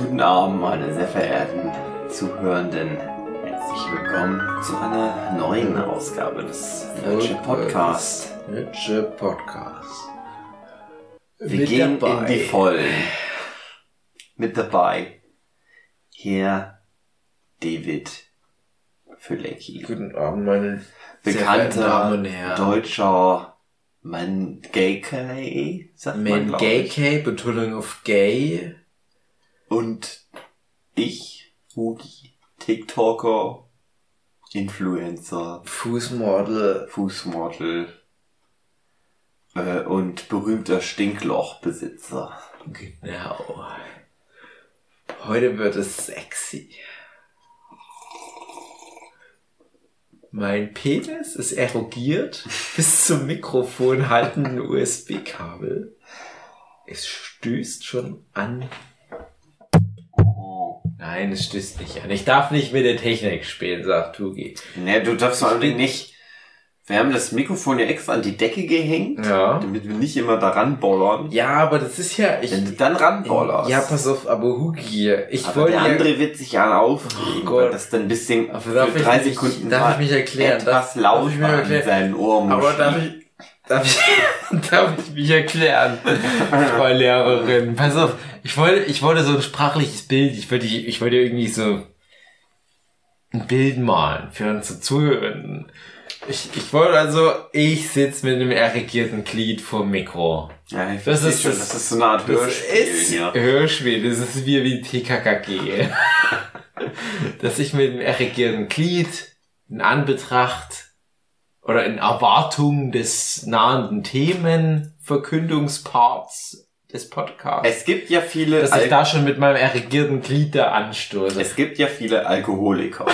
Guten Abend, meine sehr verehrten Zuhörenden. Herzlich willkommen zu einer neuen Ausgabe des Nerdship Podcast. Nerdship Podcast. Wir Mit gehen dabei. in die Vollen. Mit dabei Herr David Fülecki. Guten Abend, meine sehr verehrten Bekannter deutscher Man Gay sagt man, Gay. K, Betonung auf Gay. Und ich, Hugi, TikToker, Influencer, Fußmodel. Fußmodel äh, und berühmter Stinklochbesitzer. Genau. Heute wird es sexy. Mein Penis ist erogiert bis zum Mikrofon haltenden USB-Kabel. Es stößt schon an. Nein, es stößt nicht an. Ich darf nicht mit der Technik spielen, sagt Tugi. Ne, du darfst vor allem nicht. Wir haben das Mikrofon ja extra an die Decke gehängt, Ja. damit wir nicht immer daran bollern. Ja, aber das ist ja. Ich, Wenn du dann ranbollerst. ja, pass auf, aber Hugi, ich aber wollte der ja. andere wird sich ja aufregen, Oh Gott. weil das dann ein bisschen Aber darf für ich drei mich- Sekunden darf ich mich erklären? etwas Darf- darf laut ich mich war in erklären? seinen Ohren. Aber darf ich, darf ich, darf ich mich erklären, Frau Lehrerin? Pass auf, ich wollte, ich wollte so ein sprachliches Bild, ich wollte, ich wollte irgendwie so ein Bild malen für unsere Zuhörenden. Ich, ich wollte also, ich sitze mit einem erregierten Glied vor dem Mikro. Ja, ich Das ist schon, das- das ist so eine Art Das Hörspiel ist hier. Hörspiel, das ist wie, wie TKKG. Dass ich mit einem erregierten Glied in Anbetracht oder in Erwartung des nahenden Themenverkündungsparts des Podcasts, Es gibt ja viele, dass ich Al da schon mit meinem erregierten Glied da anstoße. es gibt ja viele Alkoholiker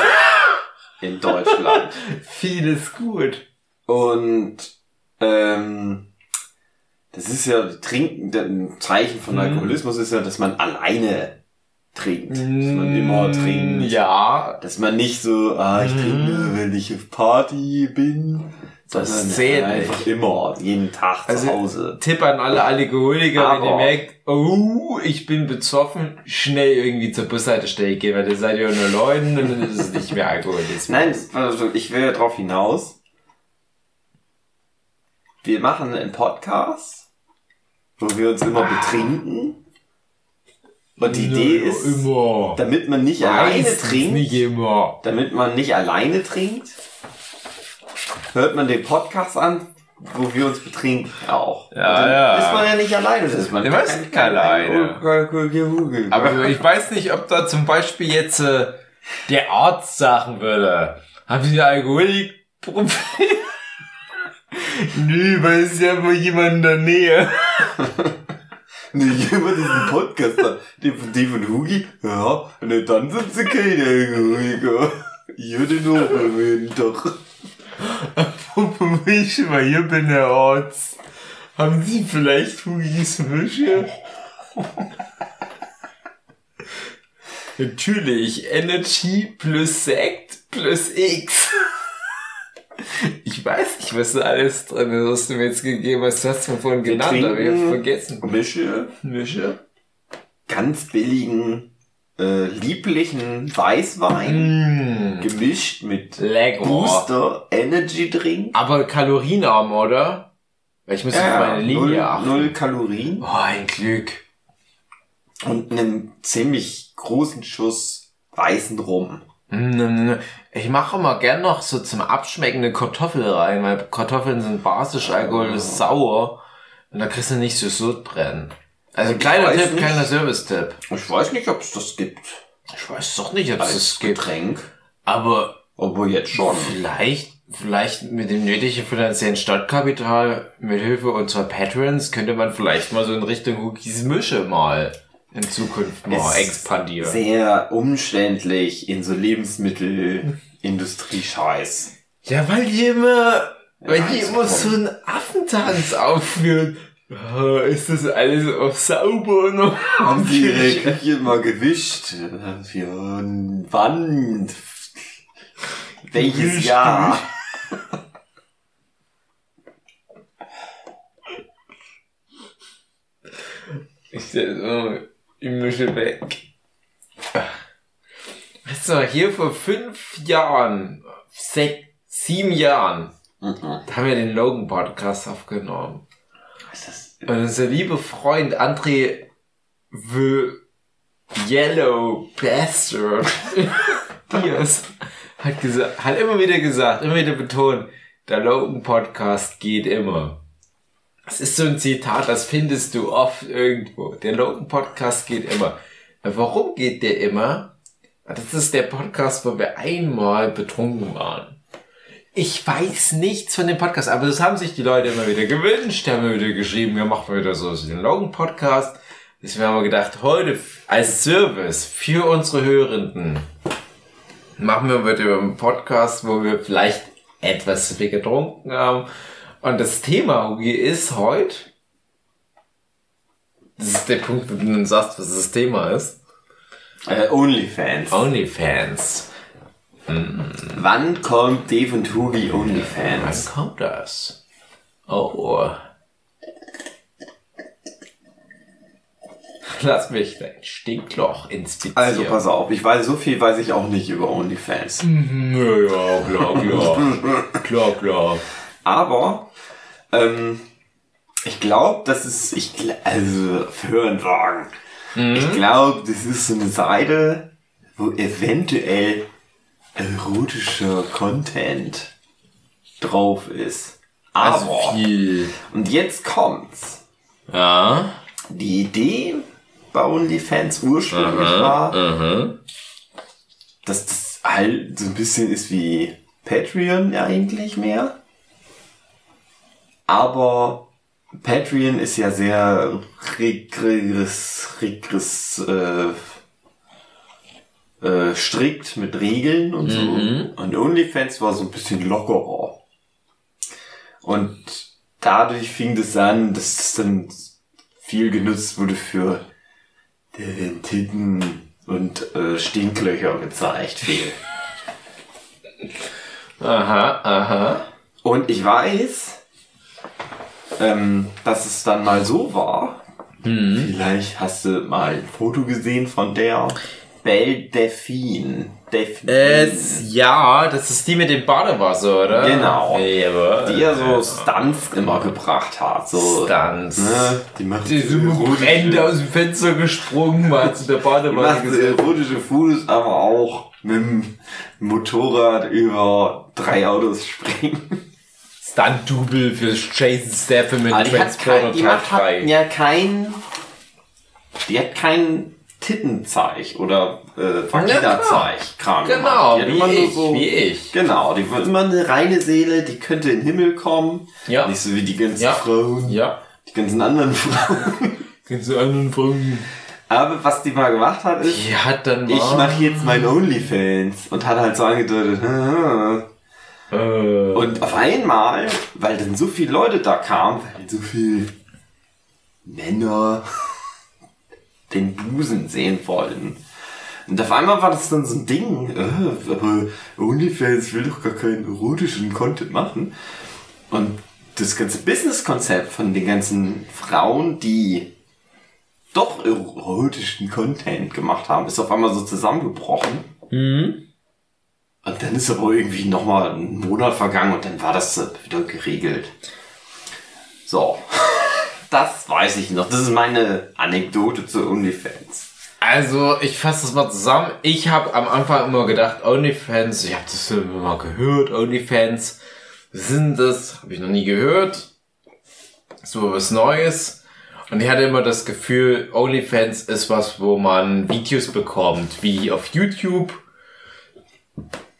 in Deutschland. Vieles gut. Und ähm, das ist ja Trinken, ein Zeichen von Mhm. Alkoholismus ist ja, dass man alleine trinkt. Dass man immer trinkt. Mm, Ja, Dass man nicht so, ah, ich trinke, wenn ich auf Party bin, Das zählt einfach immer, jeden Tag Also- zu Hause. Tipp an alle Alkoholiker, wenn ihr Aber- merkt, oh, ich bin besoffen, schnell irgendwie zur Bushaltestelle gehen, weil ihr seid ja nur Leute und dann ist es nicht mehr Alkoholismus. Nein, also ich will ja darauf hinaus. Wir machen einen Podcast, wo wir uns immer betrinken. Und die Idee ist, immer. damit man nicht alleine Meistens trinkt, Nicht damit man nicht alleine trinkt, hört man den Podcast an, wo wir uns betrinken auch. Ja, ja. Ist man ja nicht alleine, das ist man Ja, ist nicht alleine. Aber Aber ich weiß nicht, ob da zum Beispiel jetzt äh, der Arzt sagen würde, haben Sie ein Alkoholikproblem? Nö, weil es ist ja wohl jemand in der Nähe. nicht immer diesen Podcast da, den von, von Hugi, ja, ne, dann sind sie keine nur jeden Tag. Wo ich schon mal hier bin, Herr Arzt. Haben Sie vielleicht Hugis Mische? Natürlich, Energy plus Sekt plus X. Ich weiß nicht, was da alles drin ist, was du mir jetzt gegeben hast. Du hast mir vorhin Wir genannt, aber ich hab's vergessen. Mische Mische? ganz billigen, äh, lieblichen Weißwein, Mmh. gemischt mit Lecker. Booster Energy Drink. Aber kalorienarm, oder? Weil ich muss auf meine Linie null, achten. null Kalorien Oh, ein Glück. und einen ziemlich großen Schuss weißen Rum. Ich mache immer gern noch so zum Abschmecken eine Kartoffel rein, weil Kartoffeln sind basisch, Alkohol ist sauer und da kriegst du nicht so Sodbrennen. Also Ich kleiner Tipp, nicht. kleiner Service-Tipp. Ich weiß nicht, ob es das gibt Ich weiß doch nicht, ob es das gibt. Getränk, Aber aber jetzt schon. vielleicht, vielleicht mit dem nötigen finanziellen Startkapital, mit Hilfe unserer Patrons, könnte man vielleicht mal so in Richtung Cookies Mische mal in Zukunft mal expandieren. Sehr umständlich in so Lebensmittelindustrie-Scheiß. Ja, weil die immer, weil die also immer so einen Affentanz aufführen. Ah, Ist das alles auch sauber noch? Haben Sie Ihre Küche mal gewischt? Für wann? Welches Gewischt, Jahr? Ich stelle die Mische weg. so, hier vor fünf Jahren, sechs, sieben Jahren, Mhm. da haben wir den Logan Podcast aufgenommen. Was ist das? Und unser lieber Freund André the Yellow Bastard Diaz hat gesagt, hat immer wieder gesagt, immer wieder betont, der Logan Podcast geht immer. Das ist so ein Zitat, das findest du oft irgendwo. Der Logan Podcast geht immer. Warum geht der immer? Das ist der Podcast, wo wir einmal betrunken waren. Ich weiß nichts von dem Podcast, aber das haben sich die Leute immer wieder gewünscht, haben immer wieder geschrieben, wir machen wieder so den Logan-Podcast. Deswegen haben wir gedacht, heute als Service für unsere Hörenden machen wir wieder einen Podcast, wo wir vielleicht etwas zu viel getrunken haben. Und das Thema, Hugi, ist heute, das ist der Punkt, wo du dann sagst, was das Thema ist, Äh, Onlyfans. OnlyFans. Wann kommt Dave und Hugi Wann Onlyfans? kommt das? Oh. Lass mich dein Stinkloch inspizieren. Also pass auf, ich weiß, so viel weiß ich auch nicht über Onlyfans. Ja, klar, klar. klar, klar. Aber, ähm, ich glaube, das ist, ich, also, hören sagen. Ich glaube, das ist so eine Seite, wo eventuell erotischer Content drauf ist. Aber, Also viel. und jetzt kommt's. Ja. Die Idee bei OnlyFans ursprünglich war, Mhm. dass das halt so ein bisschen ist wie Patreon eigentlich mehr. Aber Patreon ist ja sehr regress, regress, äh, äh, strikt mit Regeln und so. Und OnlyFans war so ein bisschen lockerer. Und dadurch fing das an, dass es dann viel genutzt wurde für äh, Titten und äh, Stinklöcher gezeigt viel. Aha, aha. Und ich weiß, ähm, dass es dann mal so war. Vielleicht hast du mal ein Foto gesehen von der Belle Delphine. Delphine. Es, ja, das ist die mit dem Badewasser, oder? Genau. Jawohl. die ja so Stunts immer gebracht hat. So, Stunts. Ne? Die macht Die sind erotische- brennend aus dem Fenster gesprungen, mal zu der die Badewanne macht so erotische Fotos, aber auch mit dem Motorrad über drei Autos springen. Stunt-Double für Jason Statham die hat Transporter die Teil hat 3. ja kein, die hat kein Tittenzeig oder äh, Vagina-Zeig Kram Genau. Die wie ich, so, wie ich. Genau, die war immer eine reine Seele, die könnte in den Himmel kommen. Ja. Nicht so wie die ganzen Ja. Frauen, Ja. die ganzen anderen Frauen. Kennst du anderen Frauen? Aber was die mal gemacht hat, ist, Die hat dann ich mache jetzt mein Onlyfans und hat halt so angedeutet, Und auf einmal, weil dann so viele Leute da kamen, weil so viele Männer den Busen sehen wollten. Und auf einmal war das dann so ein Ding, äh, aber OnlyFans will doch gar keinen erotischen Content machen. Und das ganze Business-Konzept von den ganzen Frauen, die doch erotischen Content gemacht haben, ist auf einmal so zusammengebrochen. mhm. Und dann ist aber irgendwie nochmal ein Monat vergangen und dann war das wieder geregelt. So. Das weiß ich noch. Das ist meine Anekdote zu OnlyFans. Also, ich fasse das mal zusammen. Ich habe am Anfang immer gedacht, OnlyFans, ich habe das immer gehört, OnlyFans, sind das? Habe ich noch nie gehört. So was Neues. Und ich hatte immer das Gefühl, OnlyFans ist was, wo man Videos bekommt, wie auf YouTube.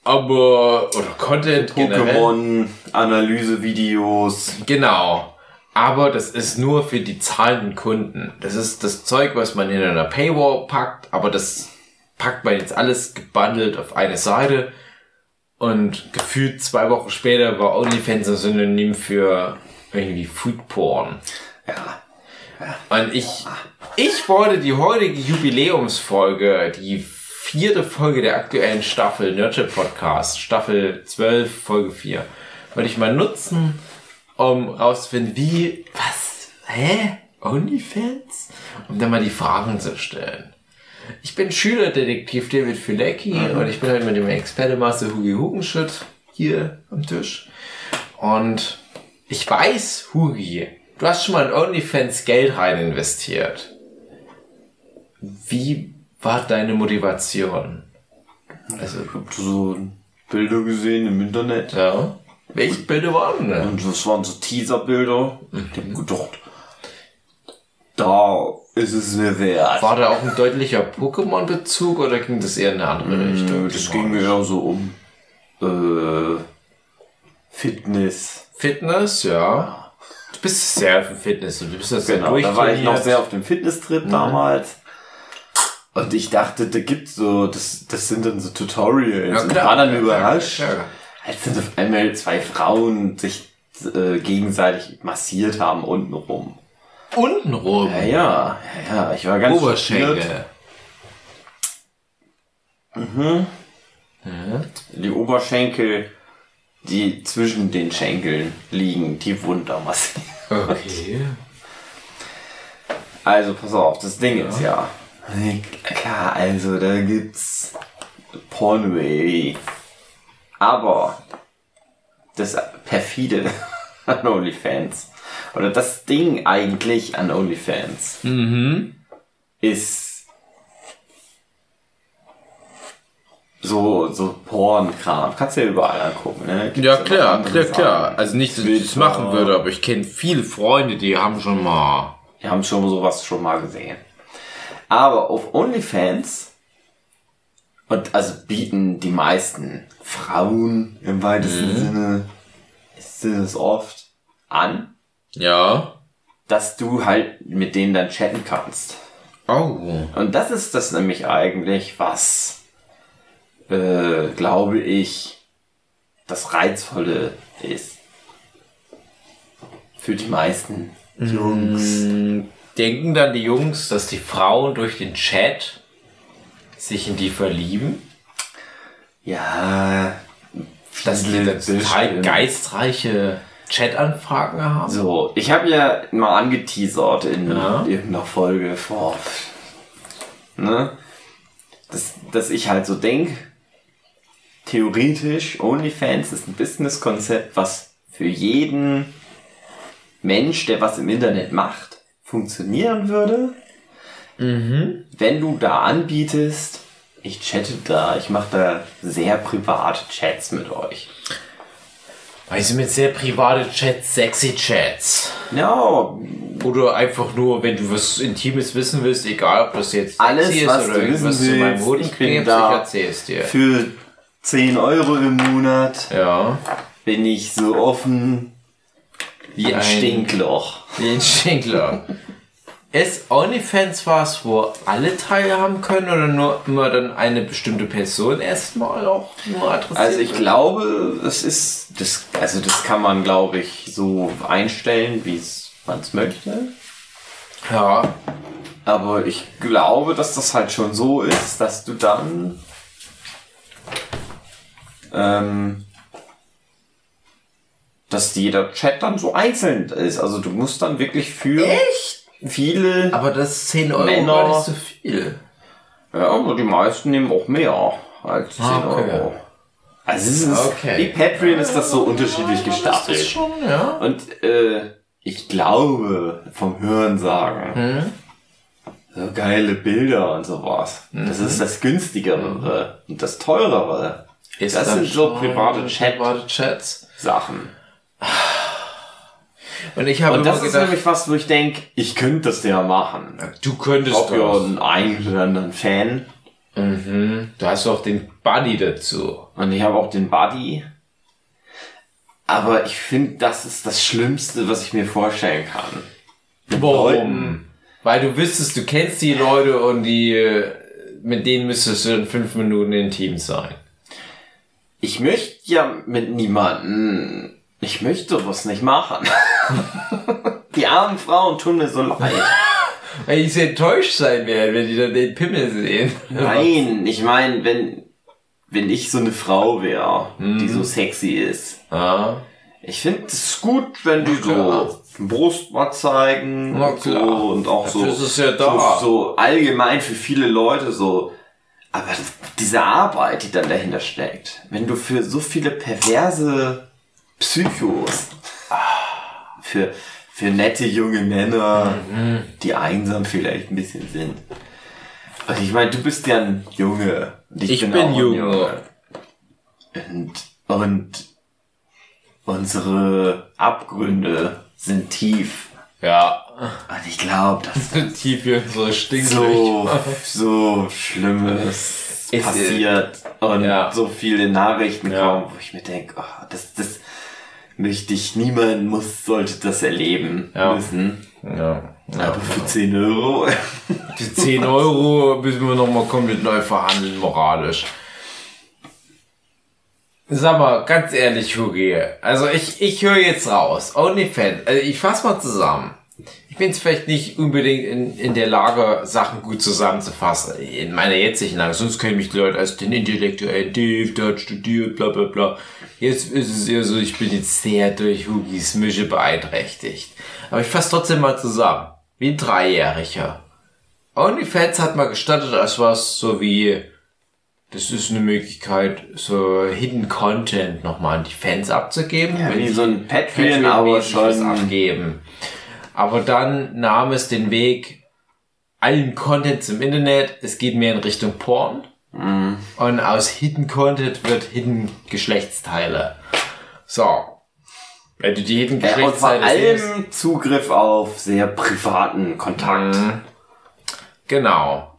Aber, oder Content. Pokémon, Analysevideos. Genau. Aber das ist nur für die zahlenden Kunden. Das ist das Zeug, was man in einer Paywall packt, aber das packt man jetzt alles gebundelt auf eine Seite. Und gefühlt zwei Wochen später war OnlyFans ein Synonym für irgendwie Food Porn. Ja. Und ich, ich wollte die heutige Jubiläumsfolge, die vierte Folge der aktuellen Staffel Nurture Podcast, Staffel 12, Folge 4, wollte ich mal nutzen, um rauszufinden, wie, was, hä? OnlyFans? Um dann mal die Fragen zu stellen. Ich bin Schülerdetektiv David Filecki und ich bin halt mit dem Experte-Master Hugi Hugenschütt hier am Tisch. Und ich weiß, Hugi, du hast schon mal in OnlyFans Geld rein investiert. Wie war deine Motivation? Also, ich hab so Bilder gesehen im Internet. Ja. Welche Bilder waren denn? Und das waren so Teaserbilder. Ich hab gedacht, da ist es mir wert. War da auch ein deutlicher Pokémon-Bezug oder ging das eher in eine andere Richtung? Das ging mir eher so um äh, Fitness. Fitness, ja. Du bist sehr für Fitness und du bist das Genau, da war ich noch sehr auf dem Fitnesstrip damals. Und ich dachte, da gibt's so, das, das sind dann so Tutorials. Ja, und klar. war dann Ja, überrascht, ja. als dann auf einmal zwei Frauen sich äh, gegenseitig massiert haben untenrum. Untenrum. Ja, ja, ja, ja, ich war ganz Oberschenkel. schockiert. Die Oberschenkel, die zwischen den Schenkeln liegen, die Wundermasse. Okay. Also pass auf, das Ding ist ja. Klar, also da gibt's Pornway. Aber das perfide an OnlyFans oder das Ding eigentlich an OnlyFans ist so so Pornkram. Kannst du ja überall angucken, ne? Gibt's Ja, klar, klar, klar. Sachen. Also nicht, dass ich das machen würde, aber ich kenne viele Freunde, die haben schon mal. Wir haben schon sowas schon mal gesehen. Aber auf OnlyFans und also bieten die meisten Frauen im weitesten Sinne ist es oft an, Ja. dass du halt mit denen dann chatten kannst. Oh. Und das ist das nämlich eigentlich, was, äh, glaube ich, das Reizvolle ist. Für die meisten Jungs. Denken dann die Jungs, dass die Frauen durch den Chat sich in die verlieben? Ja, Dass die total geistreiche Chat-Anfragen haben? So, ich habe ja mal angeteasert in Ja. irgendeiner Folge vor, ne, dass, dass ich halt so denk, theoretisch OnlyFans ist ein Businesskonzept, was für jeden Mensch, der was im Internet macht, funktionieren würde, wenn du da anbietest, ich chatte da, ich mache da sehr private Chats mit euch. Weißt du, mit sehr private Chats, sexy Chats. Ja, Oder einfach nur, wenn du was Intimes wissen willst, egal ob das jetzt Alles, ist was oder du irgendwas wissen zu meinem willst, Hoden ich bin da. ich erzähl's dir. für 10 Euro im Monat Ja. bin ich so offen wie ein, Ein- Stinkloch. Ein Schinkler. Ist OnlyFans was, wo alle teilhaben können oder nur immer dann eine bestimmte Person erstmal auch nur adressiert? Also ich glaube, es ist das also das kann man glaube ich so einstellen, wie man es möchte, Ja. aber ich glaube, dass das halt schon so ist, dass du dann ähm, dass jeder Chat dann so einzeln ist. Also du musst dann wirklich für viele Aber das ist 10 Euro Männer- gar nicht so viel. Ja, aber die meisten nehmen auch mehr als 10 Ah, okay. Euro. Also es ist, Okay. wie Patreon ist das so unterschiedlich Das ist gestaffelt. schon, ja. Und äh, ich glaube, vom Hörensagen, Hm? so geile Bilder und sowas. Das Mhm. ist das günstigere und das teurere. Ist das sind so private Chat- private Chats. Sachen. Und ich habe Und immer das ist gedacht, nämlich was, wo ich denke, ich könnte das ja machen. du könntest Ob ja das. einen einen oder anderen Fan. Mhm. Du hast auch den Buddy dazu. Und ich habe auch den Buddy. Aber ich finde, das ist das Schlimmste, was ich mir vorstellen kann. Leuten. Weil du wüsstest, du kennst die Leute und die, mit denen müsstest du in fünf Minuten intim sein. Ich möchte ja mit niemanden, ich möchte was nicht machen. die armen Frauen tun mir so leid. Weil die so enttäuscht sein werden, wenn die dann den Pimmel sehen. Nein, ich meine, wenn, wenn ich so eine Frau wäre, Mhm. die so sexy ist, Ah. Ich finde es gut, wenn die so Brust mal zeigen Na und so klar. und auch so, ja da. so so allgemein für viele Leute so. Aber diese Arbeit, die dann dahinter steckt, wenn du für so viele perverse Psychos, für für nette junge Männer, Mhm. die einsam vielleicht ein bisschen sind. Und ich meine, du bist ja ein Junge. Und Ich bin ein Junge. Und, und unsere Abgründe sind tief. Ja. Und ich glaube, dass Tief wie unsere Stinklöcher. so, so Schlimmes Ist, äh, passiert und ja. so viele Nachrichten Ja. kommen, wo ich mir denke, oh, das, das möchte ich, niemand muss, sollte das erleben Ja. müssen. Ja. Aber für 10 Euro. Die 10 Euro müssen wir nochmal komplett neu verhandeln, moralisch. Sag mal, ganz ehrlich, Hugi. Also ich, ich höre jetzt raus. OnlyFans. Also ich fass mal zusammen. Ich bin jetzt vielleicht nicht unbedingt in, in der Lage, Sachen gut zusammenzufassen. In meiner jetzigen Lage. Sonst kennen mich die Leute als den intellektuellen Dave, der hat studiert, bla bla bla. Jetzt ist es eher so, ich bin jetzt sehr durch Hugis Mische beeinträchtigt. Aber ich fasse trotzdem mal zusammen. Wie ein Dreijähriger. OnlyFans hat mal gestattet als was so wie, das ist eine Möglichkeit, so Hidden Content nochmal an die Fans abzugeben. Ja, wenn wie die so ein Patreon, aber schon. abgeben. Aber dann nahm es den Weg allen Contents im Internet. Es geht mehr in Richtung Porn. Mhm. Und aus Hidden Content wird Hidden Geschlechtsteile. So. Wenn du die Hidden Ja, und vor Geschlechtsteile siehst, allem Zugriff auf sehr privaten Kontakt. Mhm. Genau.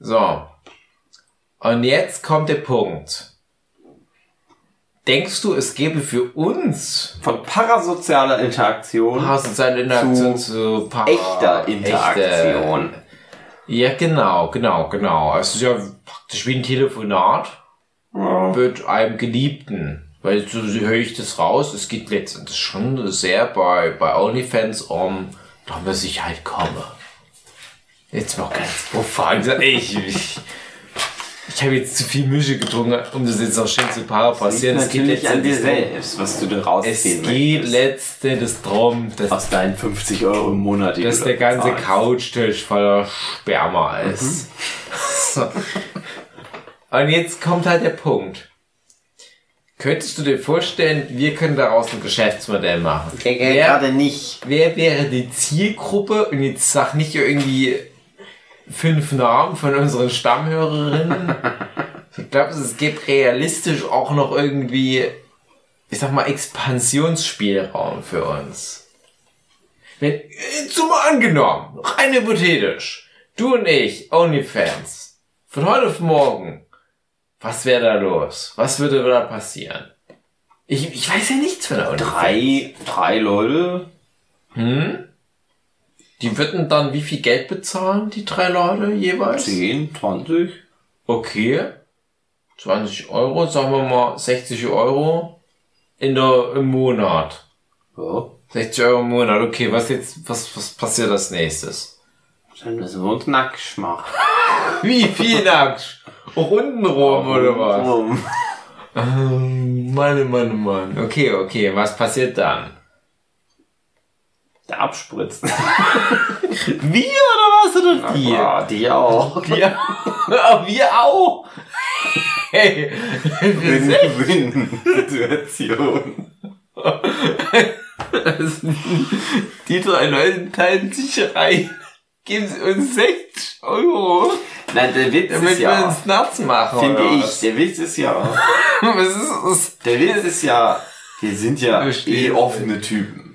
So. Und jetzt kommt der Punkt. Denkst du, es gäbe für uns Von parasozialer Interaktion parasoziale Interaktion zu, para echter Interaktion. Echte, ja, genau, genau, genau. Es ist ja praktisch wie ein Telefonat mit einem Geliebten. Weil so höre ich das raus, es geht letztendlich schon sehr bei, bei OnlyFans um, da muss ich halt komme. Jetzt mal ganz profan. Ich, ich, ich habe jetzt zu viel Mische getrunken, um das jetzt noch schön zu paraphrasieren. Liegt natürlich an dir selbst, was du da Es rausziehen geht möchtest. letztendlich darum, dass Aus deinen 50 Euro im Monat, die dass der ganze. Couchtisch voller Sperma ist. So. Und jetzt kommt halt der Punkt. Könntest du dir vorstellen, wir können daraus ein Geschäftsmodell machen? Denke Wer, gerade nicht. wer wäre die Zielgruppe? Und jetzt sag nicht irgendwie fünf Namen von unseren Stammhörerinnen. Ich glaube, es gibt realistisch auch noch irgendwie, ich sag mal, Expansionsspielraum für uns. Wenn, zum angenommen, rein hypothetisch, du und ich, OnlyFans, von heute auf morgen, was wäre da los? Was würde da passieren? Ich, ich weiß ja nichts von der OnlyFans. Drei, drei Leute. Hm? Die würden dann wie viel Geld bezahlen, die drei Leute jeweils? 10, 20. Okay. 20 Euro, sagen wir mal 60 Euro in der, im Monat. Ja. 60 Euro im Monat, okay, was jetzt, was, was passiert als nächstes? Dann müssen wir uns nackt machen. Wie viel nackt? Auch untenrum oder was? Ähm, Mann, Mann, Mann. Okay, okay, was passiert dann? Der abspritzt. Wir oder was oder die? Ja, die auch. Wir, wir auch. Hey, wir Win-Win-Situation. Die drei Leute teilen sich rein. Geben sie uns 60 Euro, Nein, der Witz damit ist wir ja, uns nachts machen. finde ich, was? der Witz ist ja, Was ist das? der Witz ist ja, wir sind ja eh offene Typen.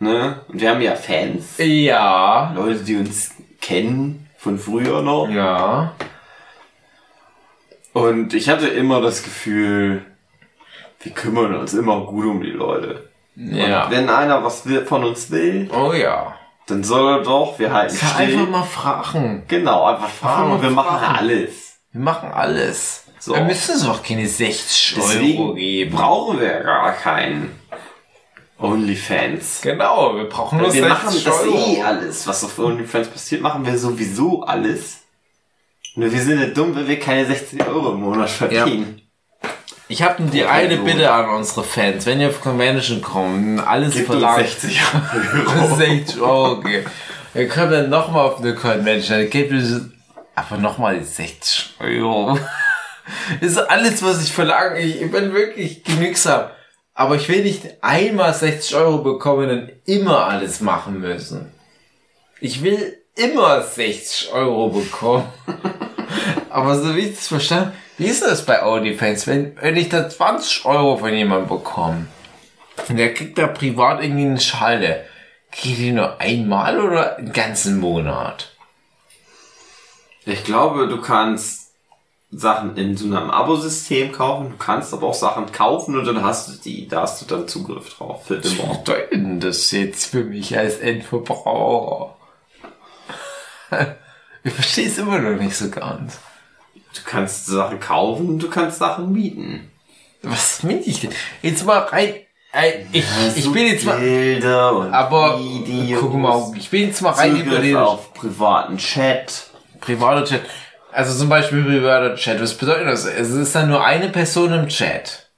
Ne? Und wir haben ja Fans. Ja. Leute, die uns kennen von früher noch. Ja. Und ich hatte immer das Gefühl, wir kümmern uns immer gut um die Leute. Ja. Und wenn einer was will, von uns will, Oh ja. dann soll er doch, wir halten Ja, still. einfach mal fragen. Genau, einfach fragen Einfach und wir mal machen fragen. alles. Wir machen alles. So. Wir müssen es auch keine 60 Euro Deswegen geben. brauchen wir gar keinen OnlyFans. Genau, wir brauchen nur Wir 60 machen das Euro. eh alles, was auf OnlyFans passiert, machen wir sowieso alles. Nur wir sind ja dumm, wenn wir keine 60 Euro im Monat verdienen. Ich habe die Ja, eine so. Bitte an unsere Fans. Wenn ihr auf Convention kommt, alles verlangt. 60 Euro. 60 Euro, okay. Ihr kommt dann nochmal auf eine Convention, dann gebt ihr aber nochmal 60 Euro. Das ist alles, was ich verlange. Ich, ich bin wirklich genügsam. Aber ich will nicht einmal 60 Euro bekommen und immer alles machen müssen. Ich will immer 60 Euro bekommen. Aber so wie ich das verstanden wie ist das bei OnlyFans, wenn, wenn ich da 20 Euro von jemandem bekomme und der kriegt da privat irgendwie eine Schalte, kriegt die nur einmal oder einen ganzen Monat? Ich glaube, du kannst Sachen in so einem Abo-System kaufen, du kannst aber auch Sachen kaufen und dann hast du die, da hast du dann Zugriff drauf für Was immer. bedeutet denn das jetzt für mich als Endverbraucher? Ich verstehe es immer noch nicht so ganz. Du kannst Sachen kaufen, du kannst Sachen mieten. Was miete ich denn? Jetzt mal rein. Ey, Ich, ich bin jetzt mal. Bilder und Aber Videos, guck mal, ich bin jetzt mal rein Zugriff über den auf privaten Chat. privater Chat. Also zum Beispiel privater Chat. Was bedeutet das? Es ist dann nur eine Person im Chat.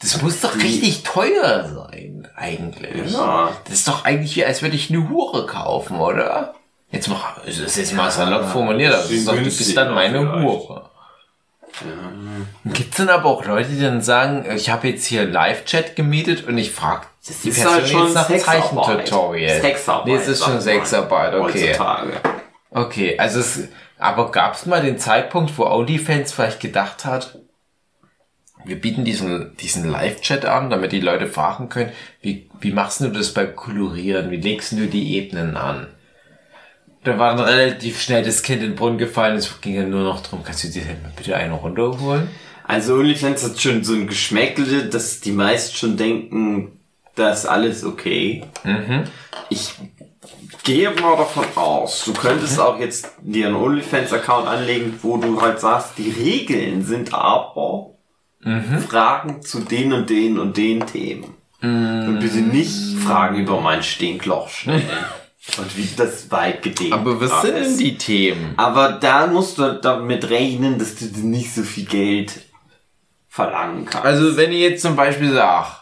Das muss doch richtig teuer sein, eigentlich. Ja. Das ist doch eigentlich wie, als würde ich eine Hure kaufen, oder? Jetzt mal, das ist jetzt mal salopp formuliert, aber das ist doch, du bist dann meine Hure. Gibt's dann aber auch Leute, die dann sagen, ich habe jetzt hier Live-Chat gemietet und ich frage die ist halt schon jetzt nach Sexarbeit. Zeichentutorial. Sexarbeit, Nee, es ist schon Sexarbeit, okay. Heutzutage. Okay, also es, aber gab's mal den Zeitpunkt, wo OnlyFans vielleicht gedacht hat, wir bieten diesen, diesen Live-Chat an, damit die Leute fragen können, wie, wie machst du das beim Kolorieren? Wie legst du die Ebenen an? Da war dann relativ schnell das Kind in den Brunnen gefallen, es ging dann nur noch drum, kannst du dir bitte eine runterholen? Also OnlyFans hat schon so ein Geschmäckle, dass die meisten schon denken, da ist alles okay. Mhm. Ich gehe mal davon aus, du könntest auch jetzt dir einen OnlyFans-Account anlegen, wo du halt sagst, die Regeln sind aber Mhm. Fragen zu den und den und den Themen. Und bitte nicht Fragen über mein Stinkloch stellen. und wie das weit gedehnt Aber was sind denn die Themen? Aber da musst du damit rechnen, dass du nicht so viel Geld verlangen kannst. Also wenn ihr jetzt zum Beispiel sagt,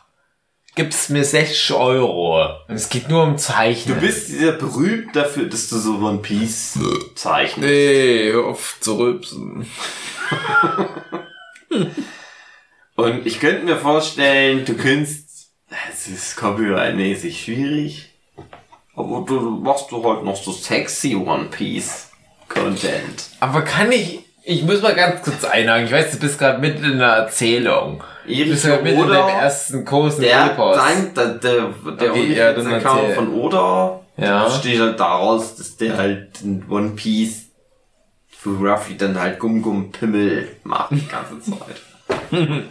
gib's mir 60 Euro und es geht nur um Zeichnen. Du bist sehr berühmt dafür, dass du so One Piece zeichnest. Ey, hör auf zu rülpsen. Und ich könnte mir vorstellen, du könntest, es ist copyright-mäßig schwierig, aber du machst du halt noch so sexy One Piece Content. Aber kann ich, ich muss mal ganz kurz einhaken. Ich weiß, du bist gerade mitten in einer Erzählung. Du Erich bist gerade mitten in dem ersten großen der, Epos. sein, der, der, der Okay, ja, erzähl. von Oda Ja. besteht halt daraus, dass der halt in One Piece für Ruffy dann halt Gum Gum Pimmel macht die ganze Zeit.